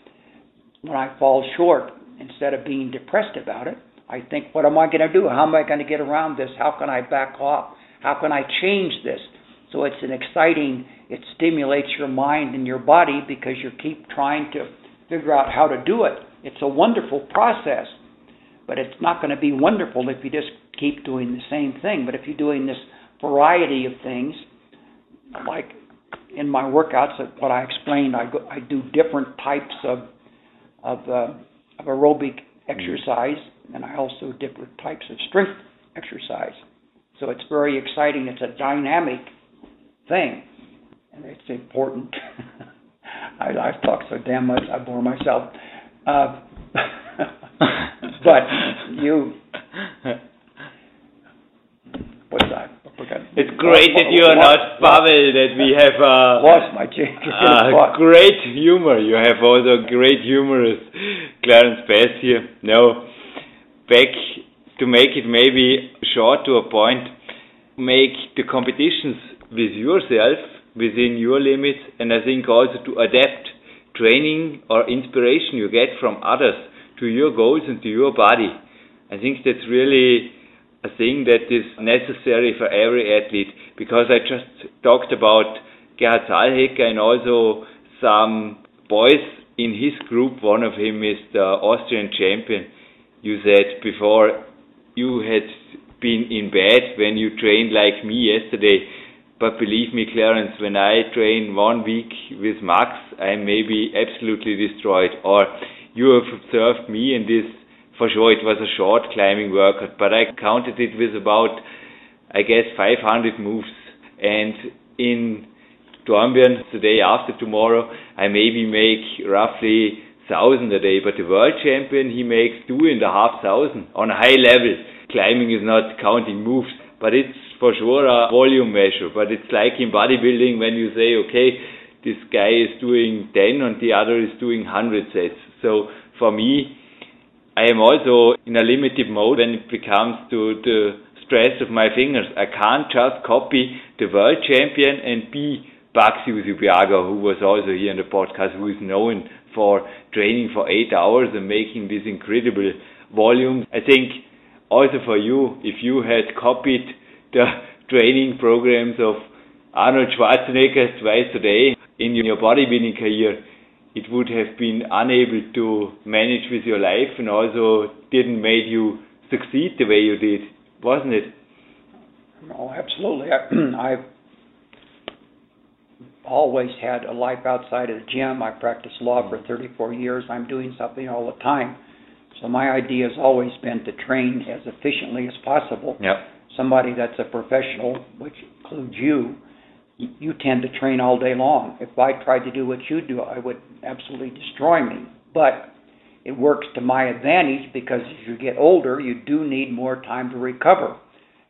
when I fall short, instead of being depressed about it, I think, what am I going to do? How am I going to get around this? How can I back off? How can I change this? So it's an exciting. It stimulates your mind and your body because you keep trying to figure out how to do it. It's a wonderful process but it's not going to be wonderful if you just keep doing the same thing. But if you're doing this variety of things, like in my workouts, what I explained, I, go, I do different types of of, uh, of aerobic exercise, and I also different types of strength exercise. So it's very exciting. It's a dynamic thing, and it's important. I, I've talked so damn much, I bore myself. Uh, but you, what's that? It's great that you are not Pavel, that we have uh, lost my. Uh, great humor. You have also great humorous Clarence Bass here. Now, back to make it maybe short to a point, make the competitions with yourself within your limits, and I think also to adapt training or inspiration you get from others to your goals and to your body. I think that's really a thing that is necessary for every athlete because I just talked about Gerhard Zahlhecker and also some boys in his group. One of him is the Austrian champion. You said before you had been in bed when you trained like me yesterday. But believe me, Clarence, when I train one week with Max, I may be absolutely destroyed. Or you have observed me in this for sure it was a short climbing workout, but I counted it with about, I guess, 500 moves. And in Dornbirn, the day after tomorrow, I maybe make roughly thousand a day, but the world champion he makes two and a half thousand on a high level. Climbing is not counting moves, but it's for sure a volume measure. But it's like in bodybuilding when you say, okay, this guy is doing 10 and the other is doing 100 sets. So for me, I am also in a limited mode when it comes to the stress of my fingers. I can't just copy the world champion and be Patxi Usobiaga, who was also here in the podcast, who is known for training for eight hours and making this incredible volume. I think also for you, if you had copied the training programs of Arnold Schwarzenegger twice a day in your bodybuilding career, it would have been unable to manage with your life and also didn't made you succeed the way you did, wasn't it? Oh, absolutely. I, I've always had a life outside of the gym. I practiced law for 34 years. I'm doing something all the time. So my idea has always been to train as efficiently as possible. Yep. Somebody that's a professional, which includes you, you tend to train all day long. If I tried to do what you do, I would absolutely destroy me. But it works to my advantage because as you get older, you do need more time to recover.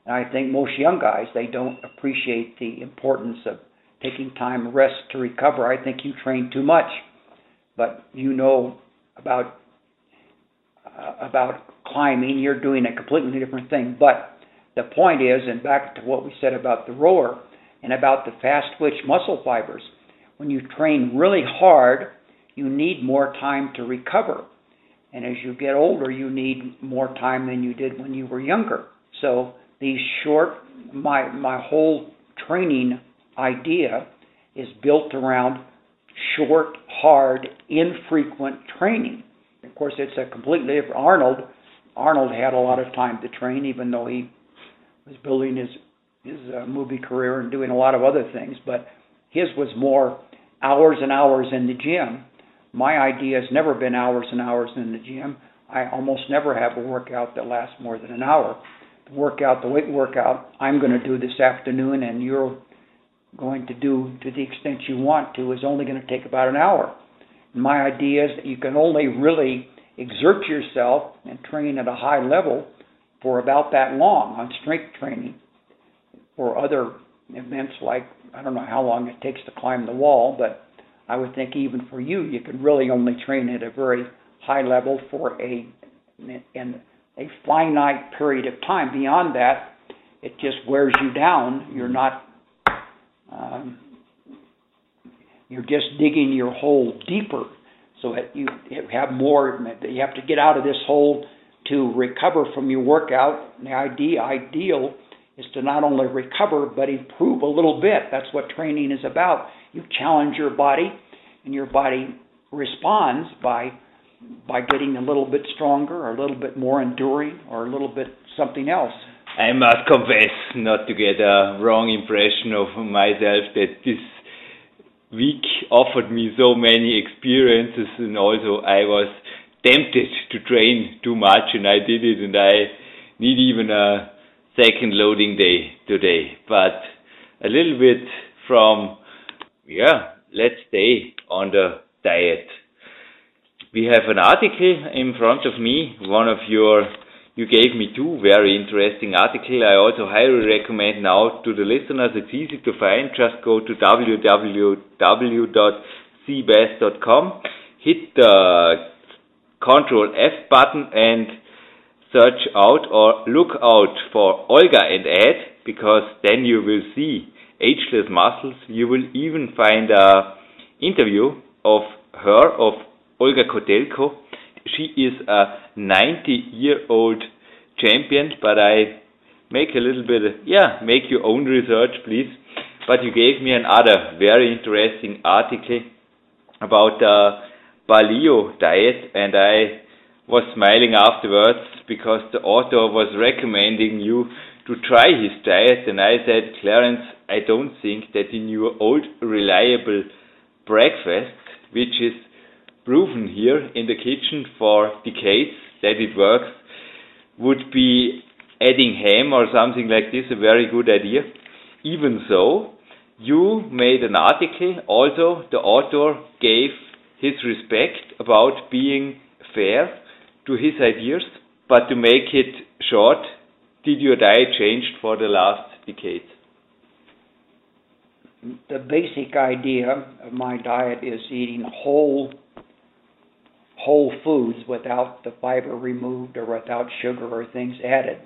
And I think most young guys, they don't appreciate the importance of taking time rest to recover. I think you train too much, but you know about uh, about climbing. You're doing a completely different thing. But the point is, and back to what we said about the rower and about the fast twitch muscle fibers. When you train really hard, you need more time to recover. And as you get older, you need more time than you did when you were younger. So these short, my my whole training idea is built around short, hard, infrequent training. Of course, it's a completely different. Arnold, Arnold had a lot of time to train, even though he was building his his uh, movie career and doing a lot of other things, but his was more hours and hours in the gym. My idea has never been hours and hours in the gym. I almost never have a workout that lasts more than an hour. The workout, the weight workout, I'm going to do this afternoon, and you're going to do to the extent you want to is only going to take about an hour. And my idea is that you can only really exert yourself and train at a high level for about that long on strength training or other events like I don't know how long it takes to climb the wall, but I would think even for you, you could really only train at a very high level for a in a finite period of time. Beyond that, it just wears you down. You're not. Um, you're just digging your hole deeper, so that you have more. You have to get out of this hole to recover from your workout. The idea, ideal is to not only recover but improve a little bit. That's what training is about. You challenge your body, and your body responds by by getting a little bit stronger, or a little bit more enduring, or a little bit something else? I must confess not to get a wrong impression of myself that this week offered me so many experiences and also I was tempted to train too much and I did it and I need even a second loading day today. But a little bit from, yeah, let's stay on the diet. We have an article in front of me, one of your, you gave me two very interesting articles. I also highly recommend now to the listeners, it's easy to find, just go to www.cbass.com, hit the Control F button and search out or look out for Olga and Ed because then you will see ageless muscles. You will even find a interview of her of Olga Kotelko. She is a 90 year old champion, but I make a little bit, yeah, make your own research, please. But you gave me another very interesting article about the paleo diet, and I was smiling afterwards because the author was recommending you to try his diet, and I said, Clarence, I don't think that in your old reliable breakfast, which is proven here in the kitchen for decades that it works, would be adding ham or something like this a very good idea. Even so, you made an article, also the author gave his respect about being fair to his ideas, but to make it short, did your diet change for the last decade? The basic idea of my diet is eating whole whole foods without the fiber removed or without sugar or things added.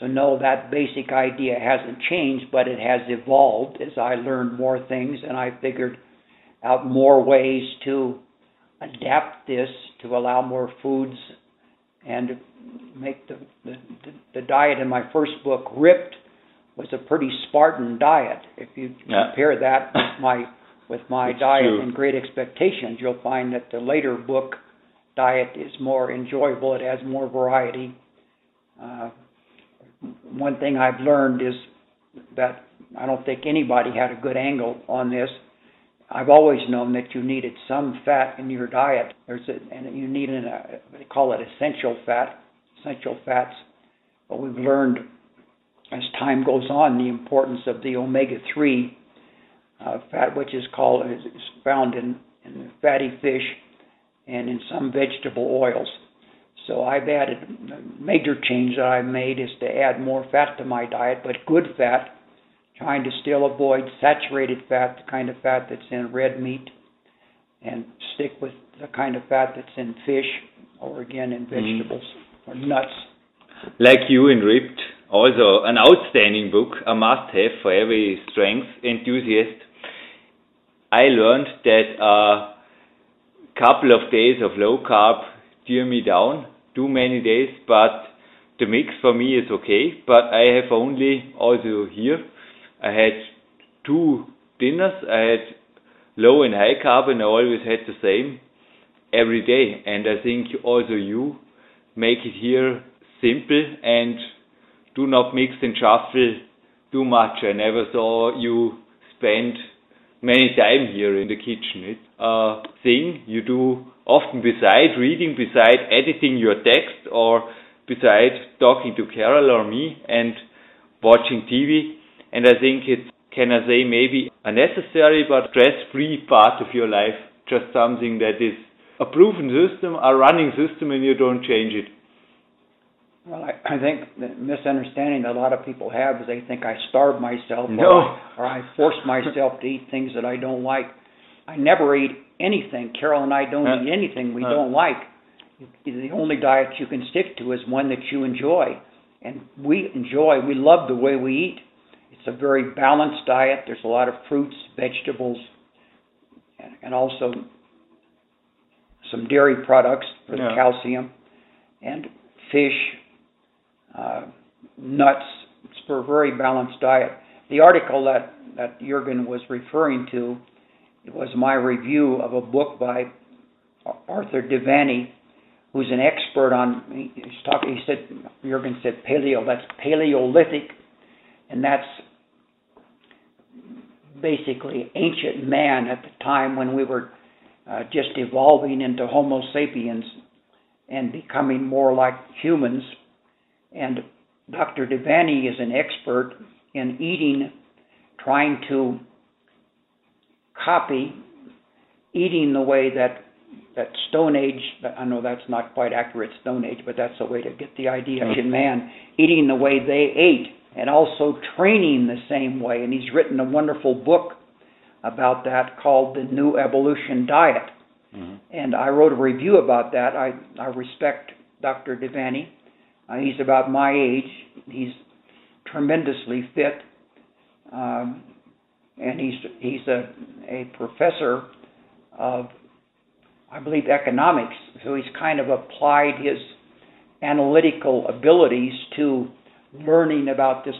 So no, that basic idea hasn't changed, but it has evolved as I learned more things and I figured out more ways to adapt this to allow more foods and make the, the, the diet in my first book, Ripped, was a pretty Spartan diet. If you yeah. compare that with my with my it's diet true. and Great Expectations, you'll find that the later book diet is more enjoyable. It has more variety. Uh, one thing I've learned is that I don't think anybody had a good angle on this. I've always known that you needed some fat in your diet. There's a, and you need an, uh, they call it essential fat, essential fats. But we've learned as time goes on the importance of the omega-3 uh, fat, which is called is found in, in fatty fish and in some vegetable oils. So I've added a major change that I've made is to add more fat to my diet, but good fat trying to still avoid saturated fat, the kind of fat that's in red meat, and stick with the kind of fat that's in fish or again in mm-hmm. vegetables mm. or nuts. Like you in Ripped, also an outstanding book, a must have for every strength enthusiast. I learned that a couple of days of low carb tear me down, too many days, but the mix for me is okay. But I have only also here I had two dinners. I had low and high carb, and I always had the same every day. And I think also you make it here simple and do not mix and shuffle too much. I never saw you spend many time here in the kitchen. It's a uh, thing you do often beside reading, beside editing your text, or beside talking to Carol or me and watching TV. And I think it's, can I say, maybe a necessary but stress-free part of your life. Just something that is a proven system, a running system, and you don't change it. Well, I, I think the misunderstanding that a lot of people have is they think I starve myself no. or, I, or I force myself to eat things that I don't like. I never eat anything. Carol and I don't uh, eat anything we uh, don't like. The only diet you can stick to is one that you enjoy. And we enjoy, we love the way we eat. It's a very balanced diet. There's a lot of fruits, vegetables, and, and also some dairy products for yeah. the calcium, and fish, uh, nuts. It's for a very balanced diet. The article that, that Jurgen was referring to it was my review of a book by Arthur De Vany who's an expert on. He's talking. He said Jurgen said paleo. That's Paleolithic, and that's basically ancient man at the time when we were uh, just evolving into Homo sapiens and becoming more like humans. And Dr. De Vany is an expert in eating, trying to copy eating the way that that Stone Age. I know that's not quite accurate, Stone Age, but that's a way to get the idea. Ancient man eating the way they ate, and also training the same way. And he's written a wonderful book about that called The New Evolution Diet. Mm-hmm. And I wrote a review about that. I, I respect Dr. De Vany. Uh, he's about my age. He's tremendously fit. Um, and he's he's a, a professor of, I believe, economics. So he's kind of applied his analytical abilities to learning about this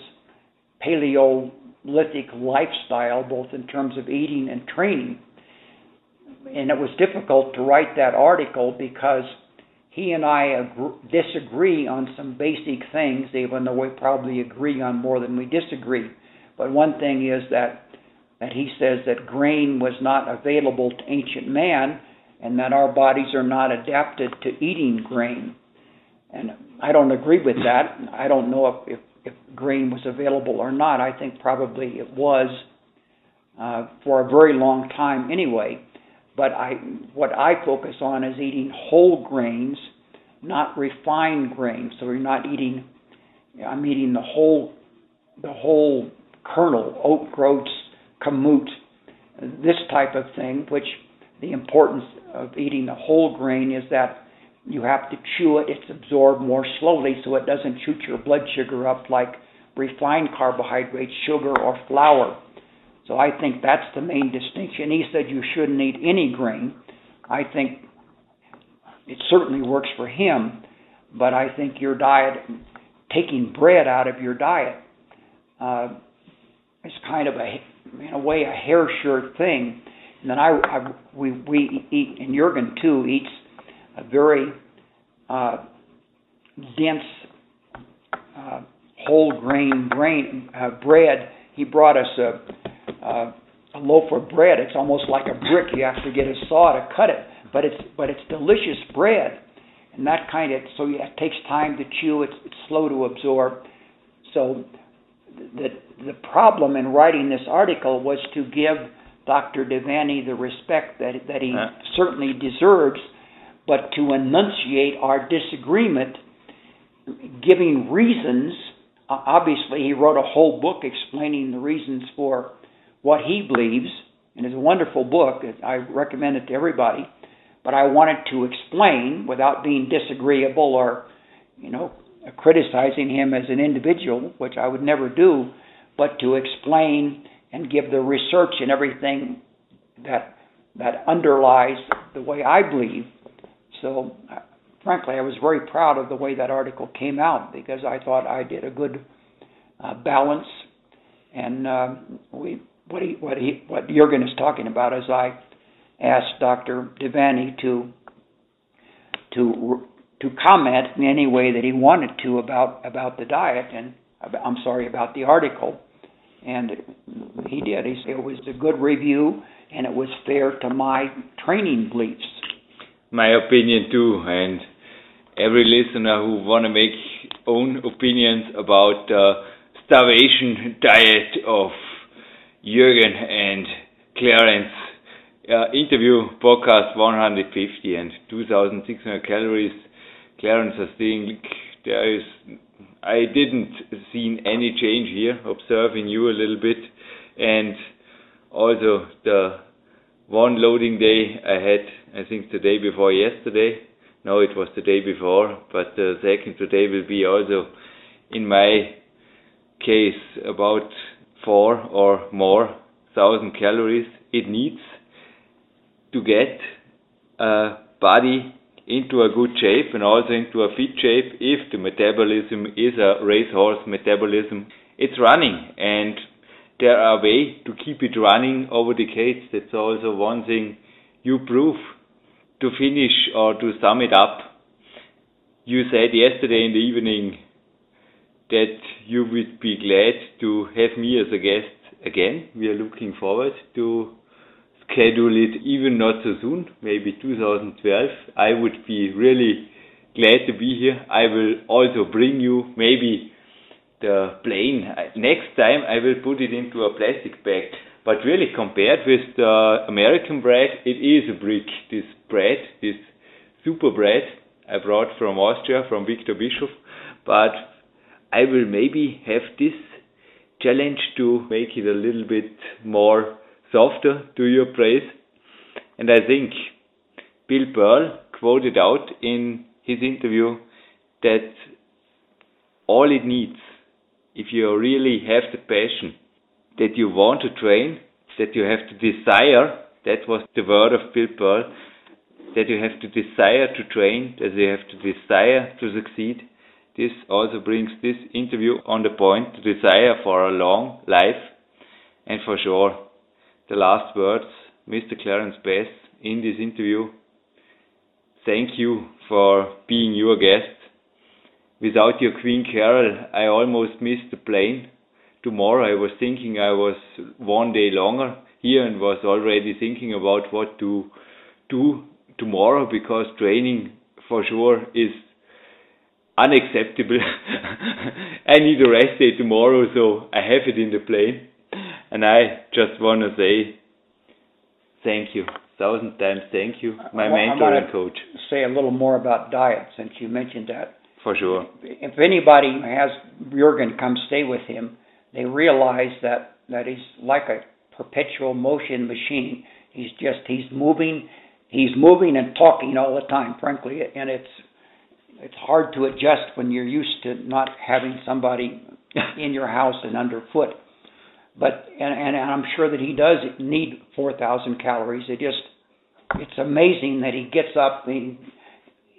Paleolithic lifestyle, both in terms of eating and training. And it was difficult to write that article because he and I agree, disagree on some basic things, even though we probably agree on more than we disagree. But one thing is that that he says that grain was not available to ancient man, and that our bodies are not adapted to eating grain. And I don't agree with that. I don't know if, if if grain was available or not. I think probably it was uh, for a very long time anyway. But I, what I focus on is eating whole grains, not refined grains. So you're not eating. I'm eating the whole, the whole kernel, oat groats, kamut, this type of thing. Which the importance of eating the whole grain is that you have to chew it. It's absorbed more slowly, so it doesn't shoot your blood sugar up like refined carbohydrates, sugar, or flour. So I think that's the main distinction. He said you shouldn't eat any grain. I think it certainly works for him, but I think your diet, taking bread out of your diet, uh, is kind of a, in a way, a hair shirt thing. And then I, I we we eat, and Jurgen too eats a very uh, dense uh, whole grain grain uh, bread. He brought us a, a a loaf of bread. It's almost like a brick. You have to get a saw to cut it, but it's but it's delicious bread, and that kind of so yeah, it takes time to chew. It's, it's slow to absorb. So the the problem in writing this article was to give Dr. De Vany the respect that that he uh. certainly deserves but to enunciate our disagreement, giving reasons. Obviously, he wrote a whole book explaining the reasons for what he believes, and it's a wonderful book. I recommend it to everybody. But I wanted to explain without being disagreeable or, you know, criticizing him as an individual, which I would never do, but to explain and give the research and everything that that underlies the way I believe so, uh, frankly, I was very proud of the way that article came out because I thought I did a good uh, balance. And uh, we, what he, what he, what Jurgen is talking about is I asked Dr. De Vany to to to comment in any way that he wanted to about about the diet and I'm sorry about the article, and he did. He said it was a good review and it was fair to my training beliefs my opinion too, and every listener who want to make own opinions about the starvation diet of Jürgen and Clarence. Uh, interview podcast 150 and 2,600 calories. Clarence is saying there is. I didn't see any change here. Observing you a little bit, and also the one loading day I had I think the day before yesterday. No, it was the day before, but the second today will be also, in my case, about four or more thousand calories it needs to get a body into a good shape and also into a fit shape if the metabolism is a racehorse metabolism. It's running and there are ways to keep it running over decades. That's also one thing you prove to finish or to sum it up, you said yesterday in the evening that you would be glad to have me as a guest again. We are looking forward to schedule it even not so soon, maybe 2012. I would be really glad to be here. I will also bring you maybe the plane. Next time I will put it into a plastic bag. But really compared with the American bread, it is a brick. This bread, this super bread I brought from Austria, from Victor Bischoff. But I will maybe have this challenge to make it a little bit more softer to your praise. And I think Bill Pearl quoted out in his interview that all it needs, if you really have the passion, that you want to train, that you have to desire, that was the word of Bill Pearl, that you have to desire to train, that you have to desire to succeed. This also brings this interview on the point, the desire for a long life. And for sure, the last words, Mr. Clarence Bass, in this interview. Thank you for being your guest. Without your Queen Carol, I almost missed the plane. Tomorrow I was thinking I was one day longer here and was already thinking about what to do tomorrow because training for sure is unacceptable. I need a rest day tomorrow, so I have it in the plane. And I just want to say thank you, thousand times thank you, my I wa- I mentor and coach. Say a little more about diet since you mentioned that. For sure. If anybody has Jurgen come stay with him, they realize that that he's like a perpetual motion machine. He's just he's moving, he's moving and talking all the time, frankly, and it's it's hard to adjust when you're used to not having somebody in your house and underfoot. But and, and I'm sure that he does need 4,000 calories. It just it's amazing that he gets up he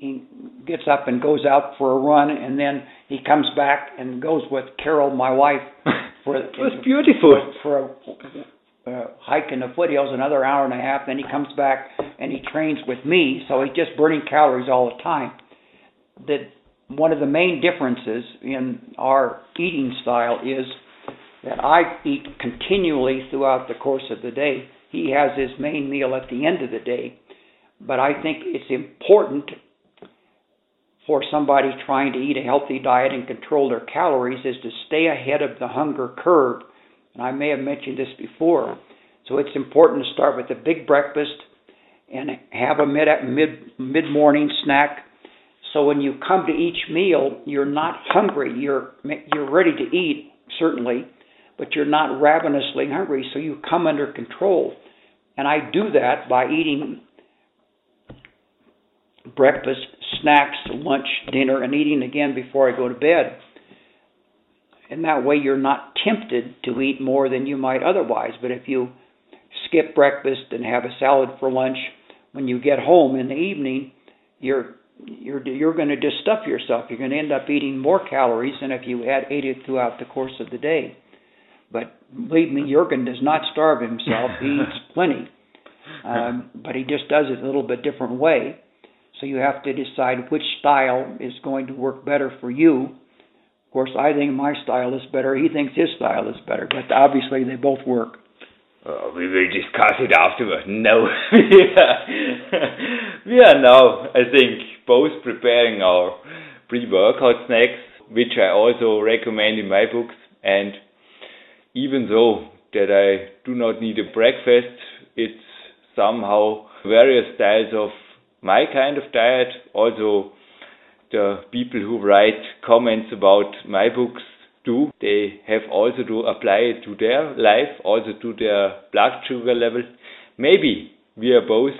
he gets up and goes out for a run and then he comes back and goes with Carol, my wife, for It was beautiful. for a uh, hike in the foothills another hour and a half. Then he comes back and he trains with me, so he's just burning calories all the time. That one of the main differences in our eating style is that I eat continually throughout the course of the day. He has his main meal at the end of the day. But I think it's important for somebody trying to eat a healthy diet and control their calories is to stay ahead of the hunger curve. And I may have mentioned this before. So it's important to start with a big breakfast and have a mid mid mid morning snack. So when you come to each meal, you're not hungry. You're you're ready to eat certainly, but you're not ravenously hungry. So you come under control. And I do that by eating breakfast, snacks, lunch, dinner, and eating again before I go to bed. And that way you're not tempted to eat more than you might otherwise. But if you skip breakfast and have a salad for lunch, when you get home in the evening, you're you're you're going to just stuff yourself. You're going to end up eating more calories than if you had ate it throughout the course of the day. But believe me, Jurgen does not starve himself. He eats plenty, um, but he just does it a little bit different way. So you have to decide which style is going to work better for you. Of course, I think my style is better. He thinks his style is better, but obviously they both work. Oh, we will discuss it afterward. No, we are now, I think, both preparing our pre-workout snacks, which I also recommend in my books. And even though that I do not need a breakfast, it's somehow various styles of my kind of diet. Also, the people who write comments about my books do. They have also to apply it to their life, also to their blood sugar level. Maybe we are both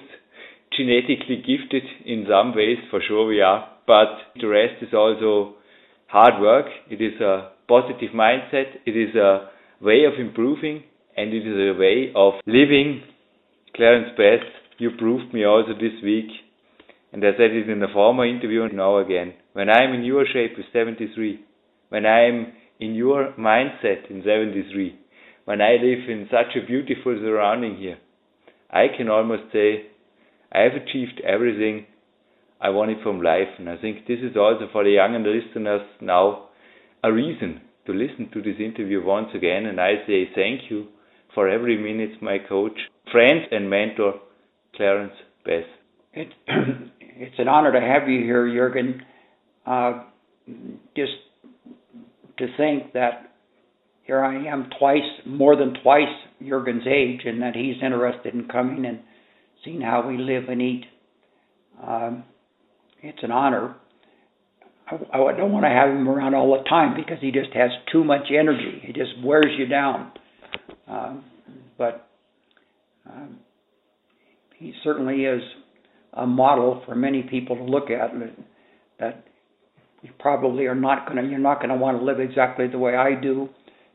genetically gifted in some ways, for sure we are, but the rest is also hard work. It is a positive mindset. It is a way of improving and it is a way of living. Clarence Bass, you proved me also this week, and I said it in a former interview and now again. When I'm in your shape with 73, when I'm in your mindset in 73, when I live in such a beautiful surrounding here, I can almost say I have achieved everything I wanted from life. And I think this is also for the younger listeners now a reason to listen to this interview once again. And I say thank you for every minute, my coach, friend, and mentor, Clarence Bass. It, it's an honor to have you here, Jurgen. Uh, just to think that here I am twice, more than twice Jurgen's age, and that he's interested in coming and seeing how we live and eat. Um, it's an honor. I, I don't want to have him around all the time because he just has too much energy. He just wears you down. Um, but um, he certainly is a model for many people to look at that you probably are not going to you're not going to want to live exactly the way I do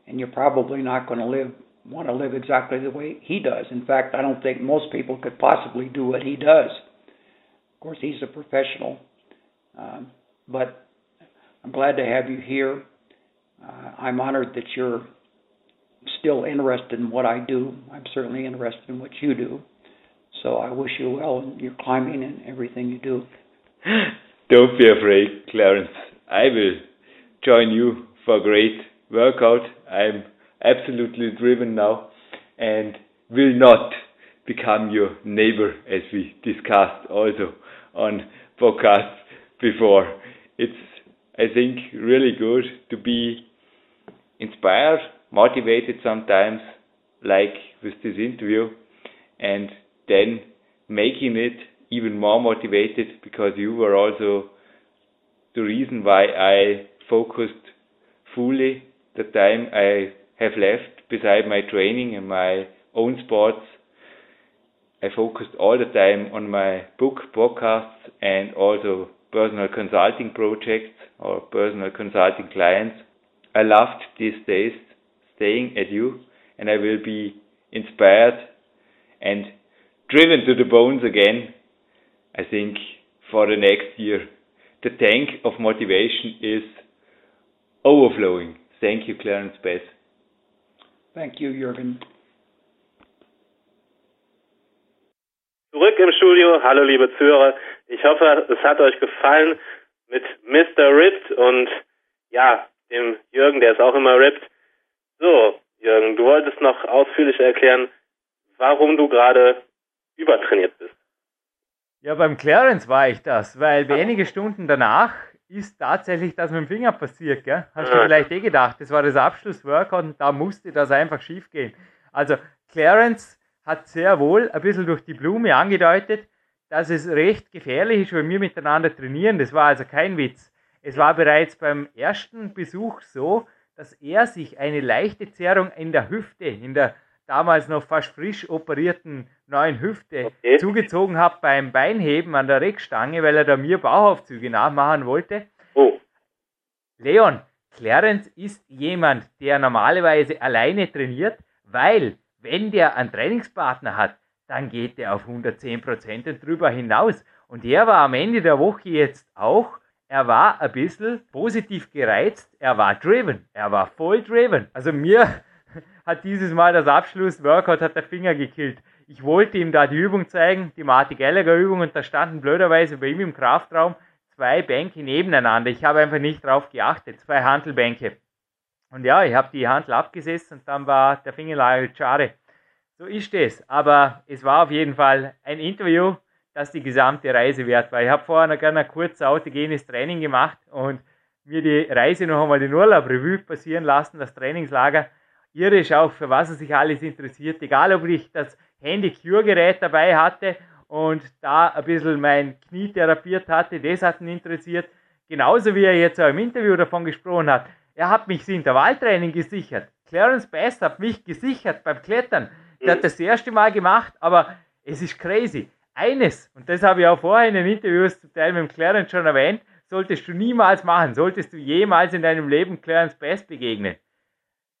and you're probably not going to live want to live exactly the way he does. In fact, I don't think most people could possibly do what he does. Of course, he's a professional, um, but I'm glad to have you here. Uh, I'm honored that you're still interested in what I do. I'm certainly interested in what you do. So I wish you well in your climbing and everything you do. Don't be afraid, Clarence. I will join you for a great workout. I'm absolutely driven now and will not become your neighbor as we discussed also on podcasts before. It's, I think, really good to be inspired, motivated sometimes, like with this interview, and then making it even more motivated because you were also the reason why I focused fully the time I have left beside my training and my own sports. I focused all the time on my book, podcasts, and also personal consulting projects or personal consulting clients. I loved these days staying at you, and I will be inspired and driven to the bones again, I think, for the next year. The tank of motivation is overflowing. Thank you, Clarence Bass. Thank you, Jürgen. Zurück im Studio. Hallo, liebe Zuhörer. Ich hoffe, es hat euch gefallen mit Mr. Ripped und ja, dem Jürgen, der ist auch immer ripped. So, Jürgen, du wolltest noch ausführlich erklären, warum du gerade übertrainiert bist. Ja, beim Clarence war ich das, weil wenige Stunden danach ist tatsächlich das mit dem Finger passiert, gell? Hast du vielleicht eh gedacht, das war das Abschlussworkout und da musste das einfach schief gehen. Also Clarence hat sehr wohl ein bisschen durch die Blume angedeutet, dass es recht gefährlich ist, wenn wir miteinander trainieren. Das war also kein Witz. Es war bereits beim ersten Besuch so, dass er sich eine leichte Zerrung in der Hüfte, in der damals noch fast frisch operierten neuen Hüfte okay. zugezogen hat beim Beinheben an der Reckstange, weil er da mir Bauaufzüge nachmachen wollte. Oh. Leon, Clarence ist jemand, der normalerweise alleine trainiert, weil wenn der einen Trainingspartner hat, dann geht der auf 110% und drüber hinaus. Und er war am Ende der Woche jetzt auch, er war ein bisschen positiv gereizt, er war driven, er war voll driven. Also mir hat dieses Mal das Abschluss-Workout hat der Finger gekillt. Ich wollte ihm da die Übung zeigen, die Marty Gallagher Übung, und da standen blöderweise bei ihm im Kraftraum zwei Bänke nebeneinander. Ich habe einfach nicht drauf geachtet, zwei Handelbänke. Und ja, ich habe die Handel abgesessen und dann war der Fingerlage schade. So ist es. Aber es war auf jeden Fall ein Interview, das die gesamte Reise wert war. Ich habe vorher noch gerne ein kurzes autogenes Training gemacht und mir die Reise noch einmal den Urlaub Revue passieren lassen, das Trainingslager irrisch auch, für was er sich alles interessiert. Egal, ob ich das Handy-Cure-Gerät dabei hatte und da ein bisschen mein Knie therapiert hatte, das hat ihn interessiert. Genauso wie er jetzt auch im Interview davon gesprochen hat. Er hat mich das Intervalltraining gesichert. Clarence Best hat mich gesichert beim Klettern. Der hat das erste Mal gemacht, aber es ist crazy. Eines, und das habe ich auch vorher in den Interviews zum Teil mit Clarence schon erwähnt, solltest du niemals machen, solltest du jemals in deinem Leben Clarence Best begegnen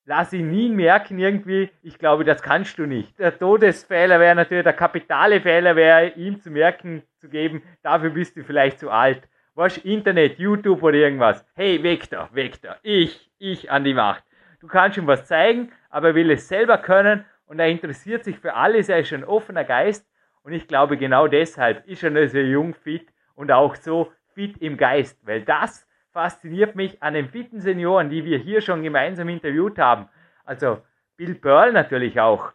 lass ihn nie merken irgendwie, ich glaube, das kannst du nicht. Der Todesfehler wäre natürlich, der kapitale Fehler wäre, ihm zu merken zu geben, dafür bist du vielleicht zu alt. Was, Internet, YouTube oder irgendwas. Hey, Vector, Vector, ich, ich an die Macht. Du kannst ihm was zeigen, aber er will es selber können und er interessiert sich für alles, er ist ein offener Geist und ich glaube, genau deshalb ist er nur so jung, fit und auch so fit im Geist, weil das fasziniert mich an den fitten Senioren, die wir hier schon gemeinsam interviewt haben. Also Bill Pearl natürlich auch.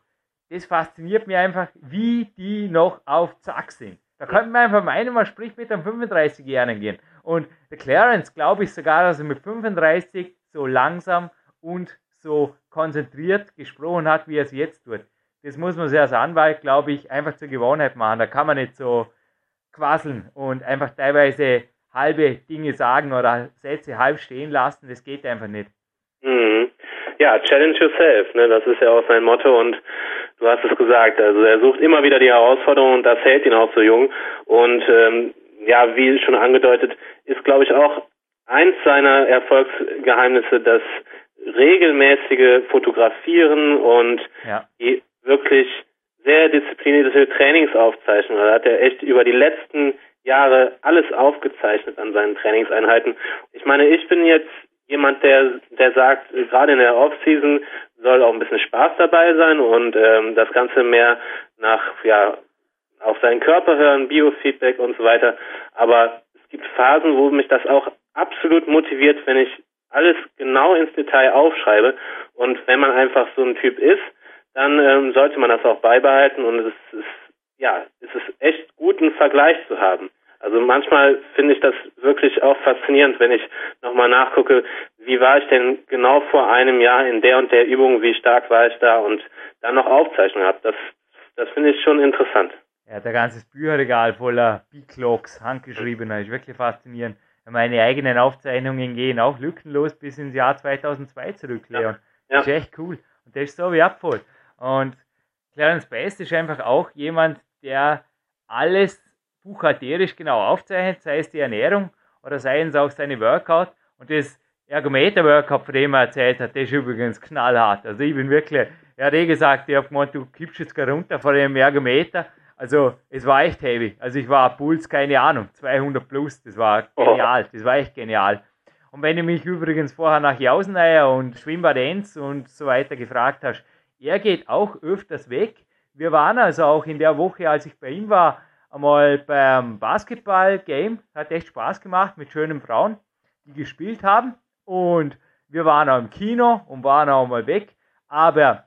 Das fasziniert mich einfach, wie die noch auf Zack sind. Da könnte man einfach meinen, man spricht mit einem 35-Jährigen gehen. Und der Clarence glaube ich sogar, dass er mit 35 so langsam und so konzentriert gesprochen hat, wie er es jetzt tut. Das muss man sich als Anwalt, glaube ich, einfach zur Gewohnheit machen. Da kann man nicht so quasseln und einfach teilweise halbe Dinge sagen oder Sätze halb stehen lassen. Das geht einfach nicht. Mhm. Ja, challenge yourself, ne? das ist ja auch sein Motto und du hast es gesagt, also er sucht immer wieder die Herausforderung und das hält ihn auch so jung und ähm, ja, wie schon angedeutet, ist glaube ich auch eins seiner Erfolgsgeheimnisse das regelmäßige Fotografieren und ja. die wirklich sehr disziplinierte Trainingsaufzeichnungen. Da hat er echt über die letzten Jahre alles aufgezeichnet an seinen Trainingseinheiten. Ich meine, ich bin jetzt jemand, der, der sagt, gerade in der Offseason soll auch ein bisschen Spaß dabei sein und ähm, das Ganze mehr nach, ja, auf seinen Körper hören, Biofeedback und so weiter. Aber es gibt Phasen, wo mich das auch absolut motiviert, wenn ich alles genau ins Detail aufschreibe. Und wenn man einfach so ein Typ ist, dann ähm, sollte man das auch beibehalten und es ist, ja, es ist echt gut, einen Vergleich zu haben. Also manchmal finde ich das wirklich auch faszinierend, wenn ich nochmal nachgucke, wie war ich denn genau vor einem Jahr in der und der Übung, wie stark war ich da und dann noch Aufzeichnungen habe. Das, das finde ich schon interessant. Ja, der ganze Bücherregal voller B-Clocks, handgeschriebener, ist wirklich faszinierend. Meine eigenen Aufzeichnungen gehen auch lückenlos bis ins Jahr 2002 zurück, Leon. Ja. Das ist echt cool. Und das ist so wertvoll. Und Clarence Best ist einfach auch jemand, der alles buchhalterisch genau aufzeichnet, sei es die Ernährung oder sei es auch seine Workout. Und das Ergometer-Workout, von dem er erzählt hat, das ist übrigens knallhart. Also ich bin wirklich, er hat eh gesagt, ich habe gemeint, du kippst jetzt gar runter von dem Ergometer. Also es war echt heavy. Also ich war Puls, keine Ahnung, 200 plus, das war genial, das war echt genial. Und wenn du mich übrigens vorher nach Jauseneier und Schwimmbad Enz und so weiter gefragt hast, er geht auch öfters weg. Wir waren also auch in der Woche, als ich bei ihm war, einmal beim Basketball-Game. Hat echt Spaß gemacht mit schönen Frauen, die gespielt haben. Und wir waren auch im Kino und waren auch mal weg. Aber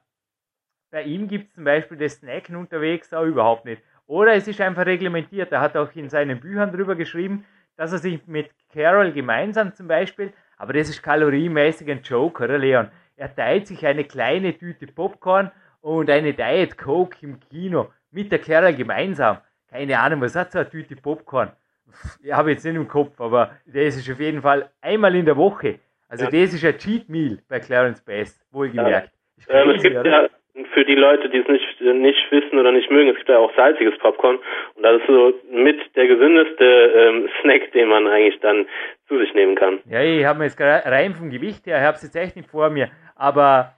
bei ihm gibt es zum Beispiel das Snacken unterwegs auch überhaupt nicht. Oder es ist einfach reglementiert. Er hat auch in seinen Büchern drüber geschrieben, dass er sich mit Carol gemeinsam zum Beispiel, aber das ist kalorienmäßig ein Joke, oder Leon? Er teilt sich eine kleine Tüte Popcorn und eine Diet Coke im Kino mit der Clara gemeinsam. Keine Ahnung, was hat so eine Tüte Popcorn? Ich habe jetzt nicht im Kopf, aber das ist auf jeden Fall einmal in der Woche. Also ja. das ist ein Cheat Meal bei Clarence Best, wohlgemerkt. Ja. Ähm, es gibt ja für die Leute, die es nicht, nicht wissen oder nicht mögen, es gibt ja auch salziges Popcorn und das ist so mit der gesündeste ähm, Snack, den man eigentlich dann zu sich nehmen kann. Ja, ich habe mir jetzt rein vom Gewicht her, ich habe es jetzt echt nicht vor mir, aber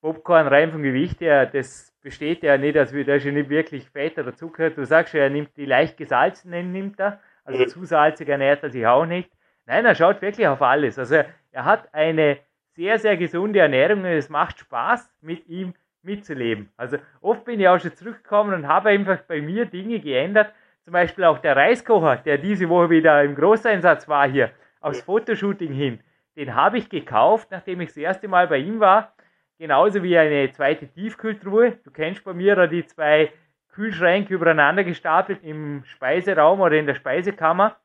Popcorn rein vom Gewicht her, das besteht ja nicht, also da ist ja nicht wirklich Fett oder Zucker. Du sagst ja, er nimmt die leicht gesalzenen, nimmt er, also mhm. zu salzig ernährt er sich auch nicht. Nein, er schaut wirklich auf alles. Also er hat eine sehr, sehr gesunde Ernährung und es macht Spaß mit ihm mitzuleben. Also oft bin ich auch schon zurückgekommen und habe einfach bei mir Dinge geändert. Zum Beispiel auch der Reiskocher, der diese Woche wieder im Großeinsatz war hier, aufs Fotoshooting hin. Den habe ich gekauft, nachdem ich das erste Mal bei ihm war. Genauso wie eine zweite Tiefkühltruhe. Du kennst bei mir die zwei Kühlschränke übereinander gestapelt im Speiseraum oder in der Speisekammer.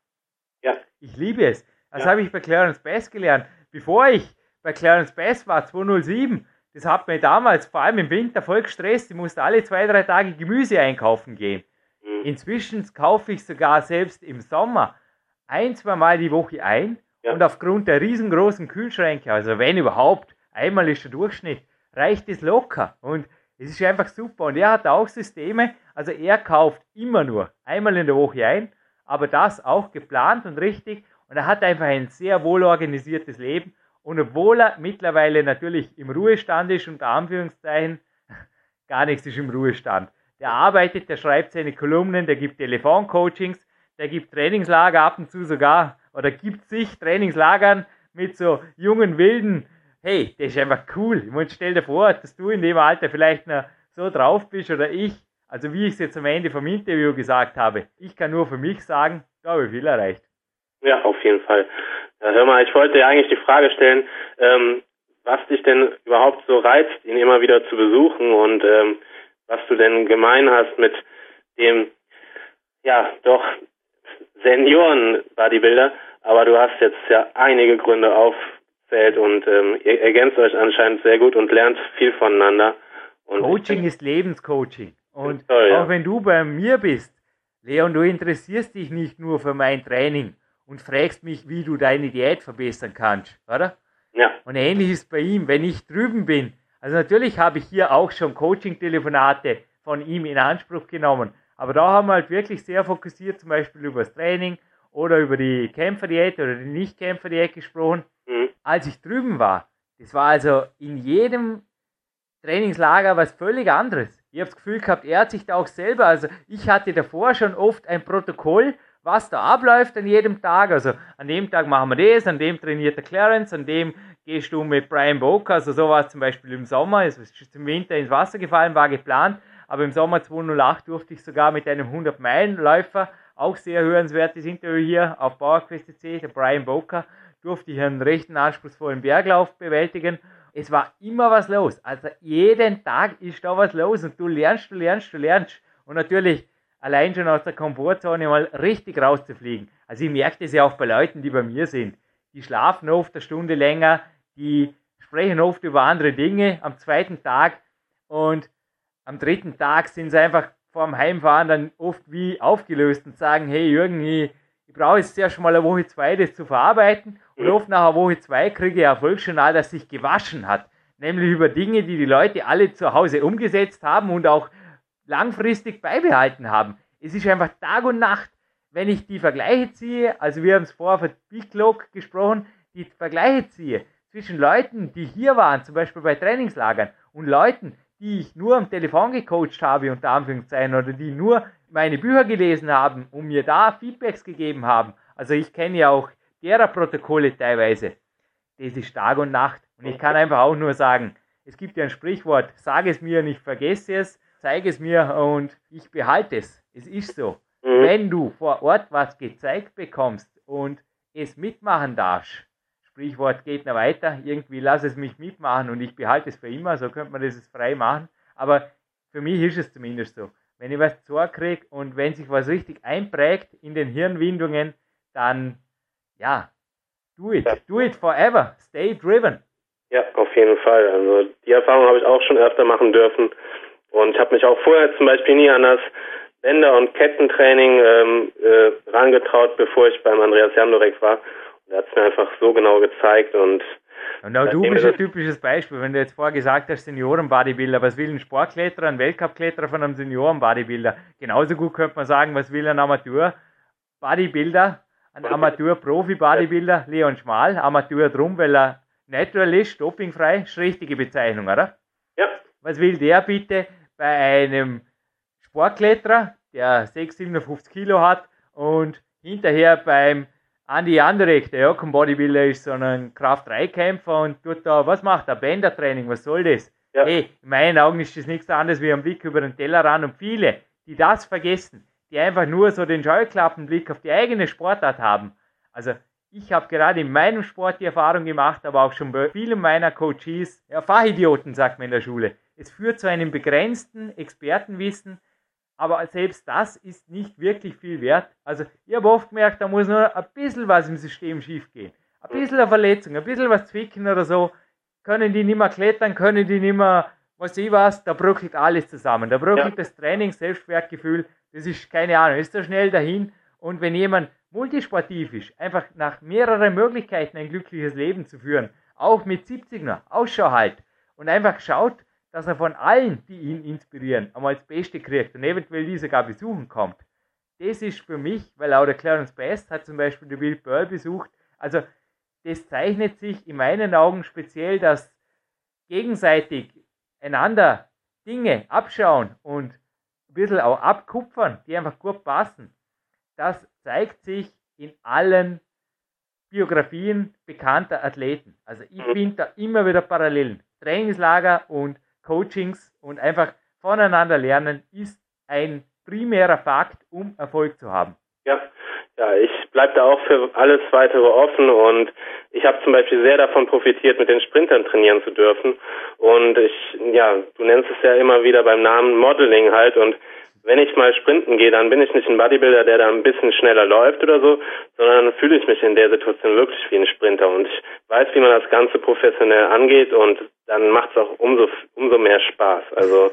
Ja. Ich liebe es. Das ja. habe ich bei Clarence Bass gelernt. Bevor ich bei Clarence Bass war, 207, das hat mir damals, vor allem im Winter, voll gestresst. Ich musste alle zwei, drei Tage Gemüse einkaufen gehen. Mhm. Inzwischen kaufe ich sogar selbst im Sommer ein, zwei Mal die Woche ein. Ja. Und aufgrund der riesengroßen Kühlschränke, also wenn überhaupt, einmal ist der Durchschnitt, reicht es locker. Und es ist einfach super. Und er hat auch Systeme, also er kauft immer nur einmal in der Woche ein, aber das auch geplant und richtig. Und er hat einfach ein sehr wohl organisiertes Leben. Und obwohl er mittlerweile natürlich im Ruhestand ist, unter Anführungszeichen, gar nichts ist im Ruhestand. Der arbeitet, der schreibt seine Kolumnen, der gibt Telefoncoachings, der gibt Trainingslager ab und zu sogar, oder gibt sich Trainingslagern mit so jungen Wilden hey, das ist einfach cool. Ich meine, stell dir vor, dass du in dem Alter vielleicht noch so drauf bist oder ich, also wie ich es jetzt am Ende vom Interview gesagt habe, ich kann nur für mich sagen, da habe ich viel erreicht. Ja, auf jeden Fall. Ja, hör mal, ich wollte dir eigentlich die Frage stellen, ähm, was dich denn überhaupt so reizt, ihn immer wieder zu besuchen und ähm, was du denn gemein hast mit dem, ja, doch Senioren-Bodybuilder, aber du hast jetzt ja einige Gründe aufzählt und ähm, ihr ergänzt euch anscheinend sehr gut und lernt viel voneinander. Und Coaching ist Lebenscoaching. Und toll, ja. auch wenn du bei mir bist, Leon, du interessierst dich nicht nur für mein Training und fragst mich, wie du deine Diät verbessern kannst, oder? Ja. Und ähnlich ist bei ihm, wenn ich drüben bin. Also natürlich habe ich hier auch schon Coaching-Telefonate von ihm in Anspruch genommen. Aber da haben wir halt wirklich sehr fokussiert, zum Beispiel über das Training oder über die Kämpferdiät oder die Nicht-Kämpferdiät gesprochen. Mhm. Als ich drüben war, das war also in jedem Trainingslager was völlig anderes. Ich habe das Gefühl gehabt, er hat sich da auch selber, also ich hatte davor schon oft ein Protokoll, was da abläuft an jedem Tag. Also an dem Tag machen wir das, an dem trainiert der Clarence, an dem gehst du mit Brian Boker, also sowas zum Beispiel im Sommer, es ist im Winter ins Wasser gefallen, war geplant, aber im Sommer 2008 durfte ich sogar mit einem 100-Meilen-Läufer, auch sehr hörenswertes Interview hier auf PowerQuest C, der Brian Boker, durfte ich einen rechten anspruchsvollen Berglauf bewältigen. Es war immer was los. Also jeden Tag ist da was los und du lernst, du lernst, du lernst. Und natürlich allein schon aus der Komfortzone mal richtig rauszufliegen. Also ich merke das ja auch bei Leuten, die bei mir sind. Die schlafen oft eine Stunde länger, die sprechen oft über andere Dinge am zweiten Tag und am dritten Tag sind sie einfach vorm Heimfahren dann oft wie aufgelöst und sagen, hey Jürgen, ich, ich brauche jetzt erst mal eine Woche zwei, das zu verarbeiten. Und oft nach Woche zwei kriege ich ein Erfolgsjournal, das sich gewaschen hat. Nämlich über Dinge, die die Leute alle zu Hause umgesetzt haben und auch langfristig beibehalten haben. Es ist einfach Tag und Nacht, wenn ich die Vergleiche ziehe, also wir haben es vorher von Big Log gesprochen, die Vergleiche ziehe zwischen Leuten, die hier waren, zum Beispiel bei Trainingslagern, und Leuten, die ich nur am Telefon gecoacht habe, unter Anführungszeichen, oder die nur meine Bücher gelesen haben und mir da Feedbacks gegeben haben. Also ich kenne ja auch derer Protokolle teilweise. Das ist Tag und Nacht. Und ich kann einfach auch nur sagen, es gibt ja ein Sprichwort, sage es mir und ich vergesse es, zeige es mir und ich behalte es. Es ist so. Mhm. Wenn du vor Ort was gezeigt bekommst und es mitmachen darfst, Sprichwort geht noch weiter, irgendwie lass es mich mitmachen und ich behalte es für immer, so könnte man das frei machen. Aber für mich ist es zumindest so. Wenn ich was zurückkriege und wenn sich was richtig einprägt in den Hirnwindungen, dann ja, do it, do it forever, stay driven. Ja, auf jeden Fall. Also die Erfahrung habe ich auch schon öfter machen dürfen. Und ich habe mich auch vorher zum Beispiel nie an das Bänder- und Kettentraining ähm, äh, rangetraut, bevor ich beim Andreas Jamdorek war. Und er hat es mir einfach so genau gezeigt und und auch du bist ein typisches Beispiel, wenn du jetzt vorher gesagt hast, Senioren-Bodybuilder, was will ein Sportkletterer, ein Weltcup-Kletterer von einem Senioren-Bodybuilder? Genauso gut könnte man sagen, was will ein Amateur-Bodybuilder, ein Amateur-Profi-Bodybuilder, Leon Schmal, Amateur drum, weil er natural ist, dopingfrei, ist richtige Bezeichnung, oder? Ja. Was will der bitte bei einem Sportkletterer, der 6, 57 Kilo hat und hinterher beim Andi Anderek, der ja kein Bodybuilder ist, sondern Kraft-3-Kämpfer und tut da, was macht er? Bändertraining, was soll das? Ja. Hey, in meinen Augen ist das nichts anderes wie ein Blick über den Tellerrand und viele, die das vergessen, die einfach nur so den Scheuklappenblick auf die eigene Sportart haben. Also ich habe gerade in meinem Sport die Erfahrung gemacht, aber auch schon bei vielen meiner Coaches, ja, Fachidioten, sagt man in der Schule. Es führt zu einem begrenzten Expertenwissen, aber selbst das ist nicht wirklich viel wert. Also ich habe oft gemerkt, da muss nur ein bisschen was im System schief gehen. Ein bisschen eine Verletzung, ein bisschen was zwicken oder so. Können die nicht mehr klettern, können die nicht mehr, was ich was, da bröckelt alles zusammen. Da bröckelt ja. das Training, Selbstwertgefühl, das ist keine Ahnung, ist da schnell dahin. Und wenn jemand multisportiv ist, einfach nach mehreren Möglichkeiten ein glückliches Leben zu führen, auch mit 70 noch, Ausschau halt und einfach schaut, dass er von allen, die ihn inspirieren, einmal das Beste kriegt und eventuell diese gar besuchen kommt. Das ist für mich, weil auch der Clarence Best hat zum Beispiel den Bill Burr besucht, also das zeichnet sich in meinen Augen speziell, dass gegenseitig einander Dinge abschauen und ein bisschen auch abkupfern, die einfach gut passen. Das zeigt sich in allen Biografien bekannter Athleten. Also ich finde da immer wieder Parallelen. Trainingslager und Coachings und einfach voneinander lernen ist ein primärer Fakt, um Erfolg zu haben. Ja, ja, ich bleibe da auch für alles weitere offen und ich habe zum Beispiel sehr davon profitiert, mit den Sprintern trainieren zu dürfen. Und ich, ja, du nennst es ja immer wieder beim Namen Modeling halt und wenn ich mal sprinten gehe, dann bin ich nicht ein Bodybuilder, der da ein bisschen schneller läuft oder so, sondern fühle ich mich in der Situation wirklich wie ein Sprinter und ich weiß, wie man das Ganze professionell angeht und dann macht es auch umso, umso mehr Spaß. Also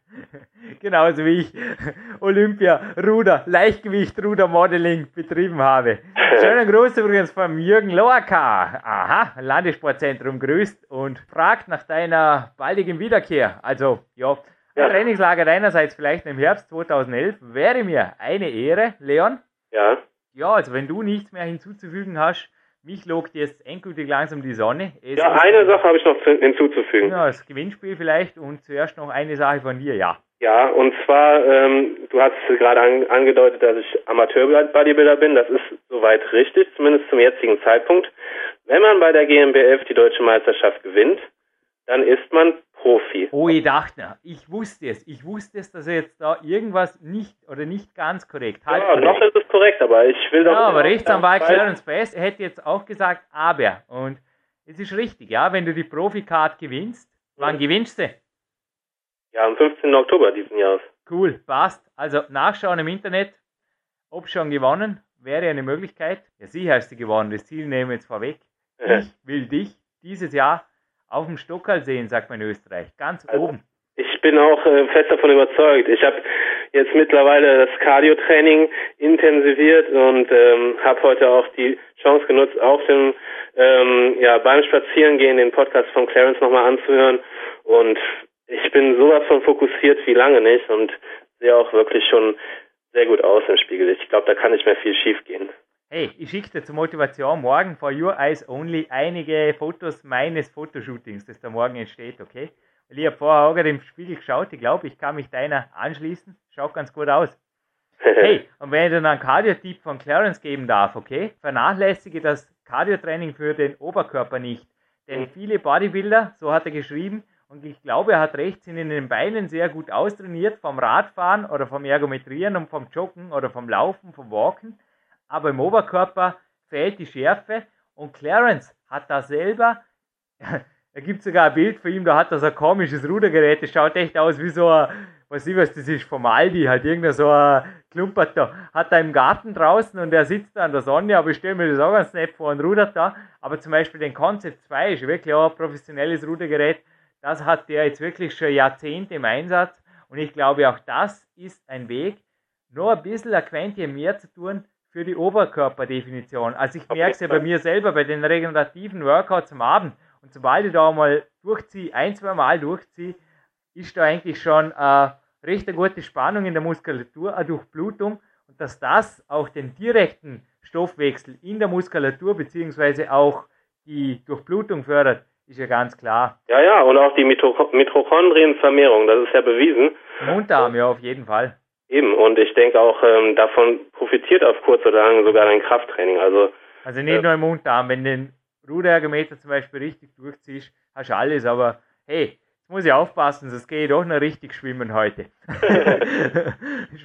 Genauso wie ich Olympia, Ruder, Leichtgewicht, Ruder Modeling betrieben habe. Schönen Gruß übrigens vom Jürgen Loaka. Aha, Landessportzentrum grüßt und fragt nach deiner baldigen Wiederkehr. Also, ja, ein ja. Trainingslager deinerseits vielleicht im Herbst 2011 wäre mir eine Ehre, Leon. Ja. Ja, also wenn du nichts mehr hinzuzufügen hast, mich logt jetzt endgültig langsam die Sonne. Es ja, eine Sache habe ich noch hinzuzufügen. Ja, das Gewinnspiel vielleicht und zuerst noch eine Sache von dir, ja. Ja, und zwar, ähm, du hast gerade an, angedeutet, dass ich Amateur-Bodybuilder bin. Das ist soweit richtig, zumindest zum jetzigen Zeitpunkt. Wenn man bei der GmbF die deutsche Meisterschaft gewinnt, dann ist man Profi. Oh, ich dachte, ich wusste es. Ich wusste es, dass er jetzt da irgendwas nicht oder nicht ganz korrekt hat. Ja, noch ist es korrekt, aber ich will doch. Ja, aber Rechtsanwalt Clarence Best hätte jetzt auch gesagt, aber. Und es ist richtig, ja, wenn du die Profi-Card gewinnst, wann ja. gewinnst du? Ja, am 15. Oktober diesen Jahres. Cool, passt. Also nachschauen im Internet, ob schon gewonnen, wäre eine Möglichkeit. Ja, sicher hast du gewonnen, das Ziel nehmen wir jetzt vorweg. Ich will dich dieses Jahr auf dem Stockerl sehen, sagt man in Österreich. Ganz also, oben. Ich bin auch äh, fest davon überzeugt. Ich habe jetzt mittlerweile das Cardio-Training intensiviert und ähm, habe heute auch die Chance genutzt, auf dem ähm, ja beim Spazierengehen den Podcast von Clarence nochmal anzuhören und ich bin sowas von fokussiert wie lange nicht und sehe auch wirklich schon sehr gut aus im Spiegel. Ich glaube, da kann nicht mehr viel schief gehen. Hey, ich schicke dir zur Motivation morgen for Your Eyes Only einige Fotos meines Fotoshootings, das da morgen entsteht, okay? Weil ich habe vorher auch gerade im Spiegel geschaut, ich glaube, ich kann mich deiner anschließen. Schaut ganz gut aus. Hey, und wenn ich dir einen Cardio-Tipp von Clarence geben darf, okay? Vernachlässige das Cardio-Training für den Oberkörper nicht. Denn viele Bodybuilder, so hat er geschrieben, und ich glaube, er hat recht, sind in den Beinen sehr gut austrainiert vom Radfahren oder vom Ergometrieren und vom Joggen oder vom Laufen, vom Walken aber im Oberkörper fehlt die Schärfe und Clarence hat da selber, er gibt sogar ein Bild von ihm, da hat er so ein komisches Rudergerät, das schaut echt aus wie so ein, weiß ich was das ist, vom Aldi, halt irgendein so ein Klumpert da, hat er im Garten draußen und er sitzt da an der Sonne, aber ich stelle mir das auch ganz nett vor und rudert da, aber zum Beispiel den Concept 2 ist wirklich auch ein professionelles Rudergerät, das hat der jetzt wirklich schon Jahrzehnte im Einsatz und ich glaube auch das ist ein Weg, nur ein bisschen ein Quäntchen mehr zu tun, für die Oberkörperdefinition. Also ich merke es ja bei mir selber, bei den regenerativen Workouts am Abend. Und sobald ich da mal durchziehe, ein, zwei Mal durchziehe, ist da eigentlich schon äh, recht eine gute Spannung in der Muskulatur, eine Durchblutung. Und dass das auch den direkten Stoffwechsel in der Muskulatur beziehungsweise auch die Durchblutung fördert, ist ja ganz klar. Ja, ja, und auch die Mitochondrienvermehrung, das ist ja bewiesen. Mundarm, ja, auf jeden Fall. Eben, und ich denke auch, ähm, davon profitiert auf kurz oder lang sogar dein Krafttraining. Also, also nicht äh, nur im Unterarm, wenn du den Ruderergometer zum Beispiel richtig durchziehst, hast du alles, aber hey, jetzt muss ich aufpassen, sonst gehe ich doch noch richtig schwimmen heute.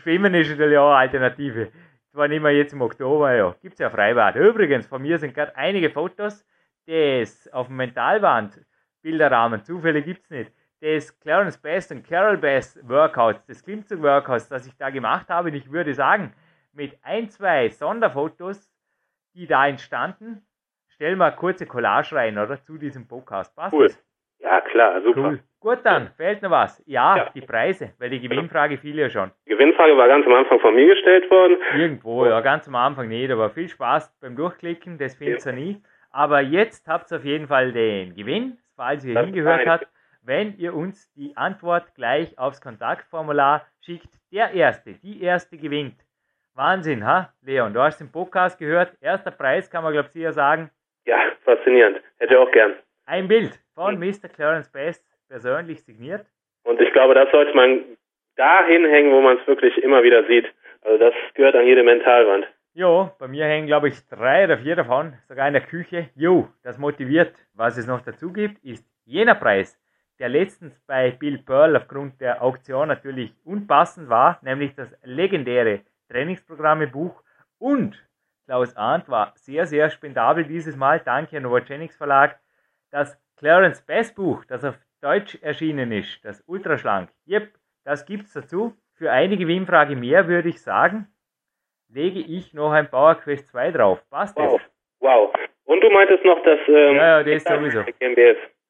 schwimmen ist natürlich auch eine Alternative. Zwar nicht mehr jetzt im Oktober, ja, gibt es ja Freibad. Übrigens, von mir sind gerade einige Fotos, das auf dem Mentalwand Bilderrahmen, Zufälle gibt es nicht des Clarence Best und Carol Best Workouts, des Klimmzug Workouts, das ich da gemacht habe. Und ich würde sagen, mit ein, zwei Sonderfotos, die da entstanden, stellen wir eine kurze Collage rein, oder? Zu diesem Podcast. Passt cool. Das? Ja, klar, super. Cool. Gut, dann fehlt noch was. Ja, ja, die Preise, weil die Gewinnfrage fiel ja schon. Die Gewinnfrage war ganz am Anfang von mir gestellt worden. Irgendwo, ja, ganz am Anfang nicht, aber viel Spaß beim Durchklicken, das fehlt ja nie. Aber jetzt habt ihr auf jeden Fall den Gewinn, falls ihr das hingehört habt wenn ihr uns die Antwort gleich aufs Kontaktformular schickt. Der Erste, die Erste gewinnt. Wahnsinn, ha? Leon, du hast den Podcast gehört. Erster Preis, kann man, glaube ich, sagen. Ja, faszinierend. Hätte ich auch gern. Ein Bild von Mr. Clarence Best, persönlich signiert. Und ich glaube, das sollte man da hinhängen, wo man es wirklich immer wieder sieht. Also das gehört an jede Mentalwand. Jo, bei mir hängen, glaube ich, drei oder vier davon, sogar in der Küche. Jo, das motiviert. Was es noch dazu gibt, ist jener Preis, der letztens bei Bill Pearl aufgrund der Auktion natürlich unpassend war, nämlich das legendäre Trainingsprogramme-Buch Und Klaus Arndt war sehr, sehr spendabel dieses Mal. Danke an Novogenics Verlag. Das Clarence Bass Buch, das auf Deutsch erschienen ist, das Ultraschlank. Yep, das gibt's dazu. Für eine Gewinnfrage mehr würde ich sagen, lege ich noch ein Power Quest 2 drauf. Passt wow. das? Wow. Und du meintest noch, dass ähm, ja, ja, das sowieso.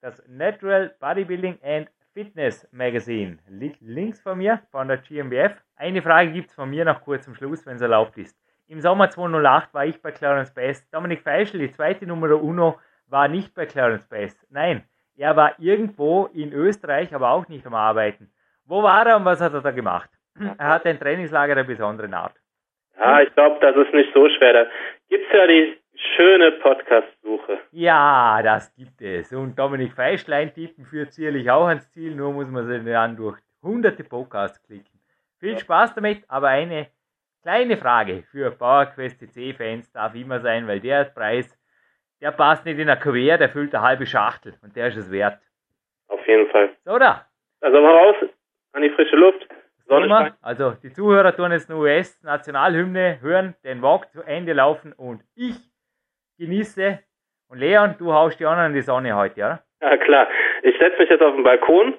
Das Natural Bodybuilding and Fitness Magazine. Links von mir, von der GmbF. Eine Frage gibt es von mir noch kurz zum Schluss, wenn es erlaubt ist. Im Sommer 2008 war ich bei Clarence Best. Dominik Feischl, die zweite Nummer Uno, war nicht bei Clarence Best. Nein, er war irgendwo in Österreich, aber auch nicht am Arbeiten. Wo war er und was hat er da gemacht? Er hatte ein Trainingslager der besonderen Art. Ja, ich glaube, das ist nicht so schwer. Da gibt es ja die schöne Podcast-Suche. Ja, das gibt es. Und Dominik Feischlein tippen führt sicherlich auch ans Ziel, nur muss man sich dann durch hunderte Podcasts klicken. Viel Spaß damit, aber eine kleine Frage für PowerQuest CC-Fans darf immer sein, weil der Preis, der passt nicht in ein Kuvert, der füllt eine halbe Schachtel und der ist es wert. Auf jeden Fall. So, da. Also mal raus an die frische Luft. Sonne also die Zuhörer tun jetzt eine US-Nationalhymne hören, den Walk zu Ende laufen und ich genieße. Und Leon, du haust die anderen in die Sonne heute, ja? Ja, klar. Ich setze mich jetzt auf den Balkon,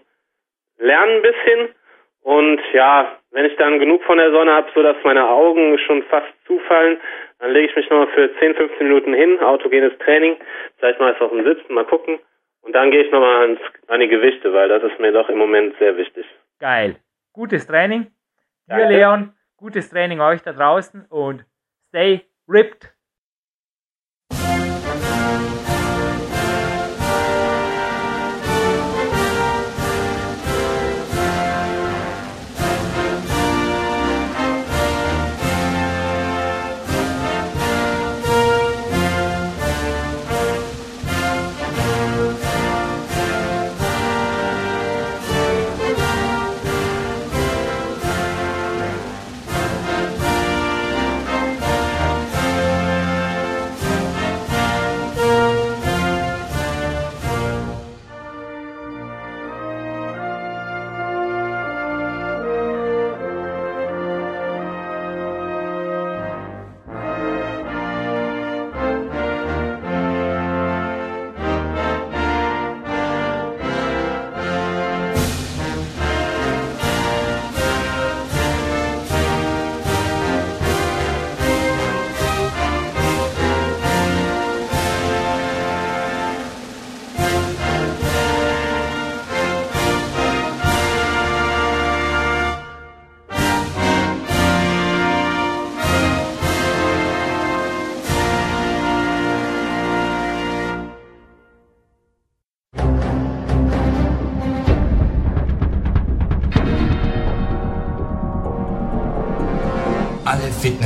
lerne ein bisschen und ja, wenn ich dann genug von der Sonne habe, so dass meine Augen schon fast zufallen, dann lege ich mich nochmal für 10, 15 Minuten hin, autogenes Training, vielleicht mal auf dem Sitzen, mal gucken. Und dann gehe ich nochmal an die Gewichte, weil das ist mir doch im Moment sehr wichtig. Geil. Gutes Training. Dir, Leon, gutes Training euch da draußen und stay ripped.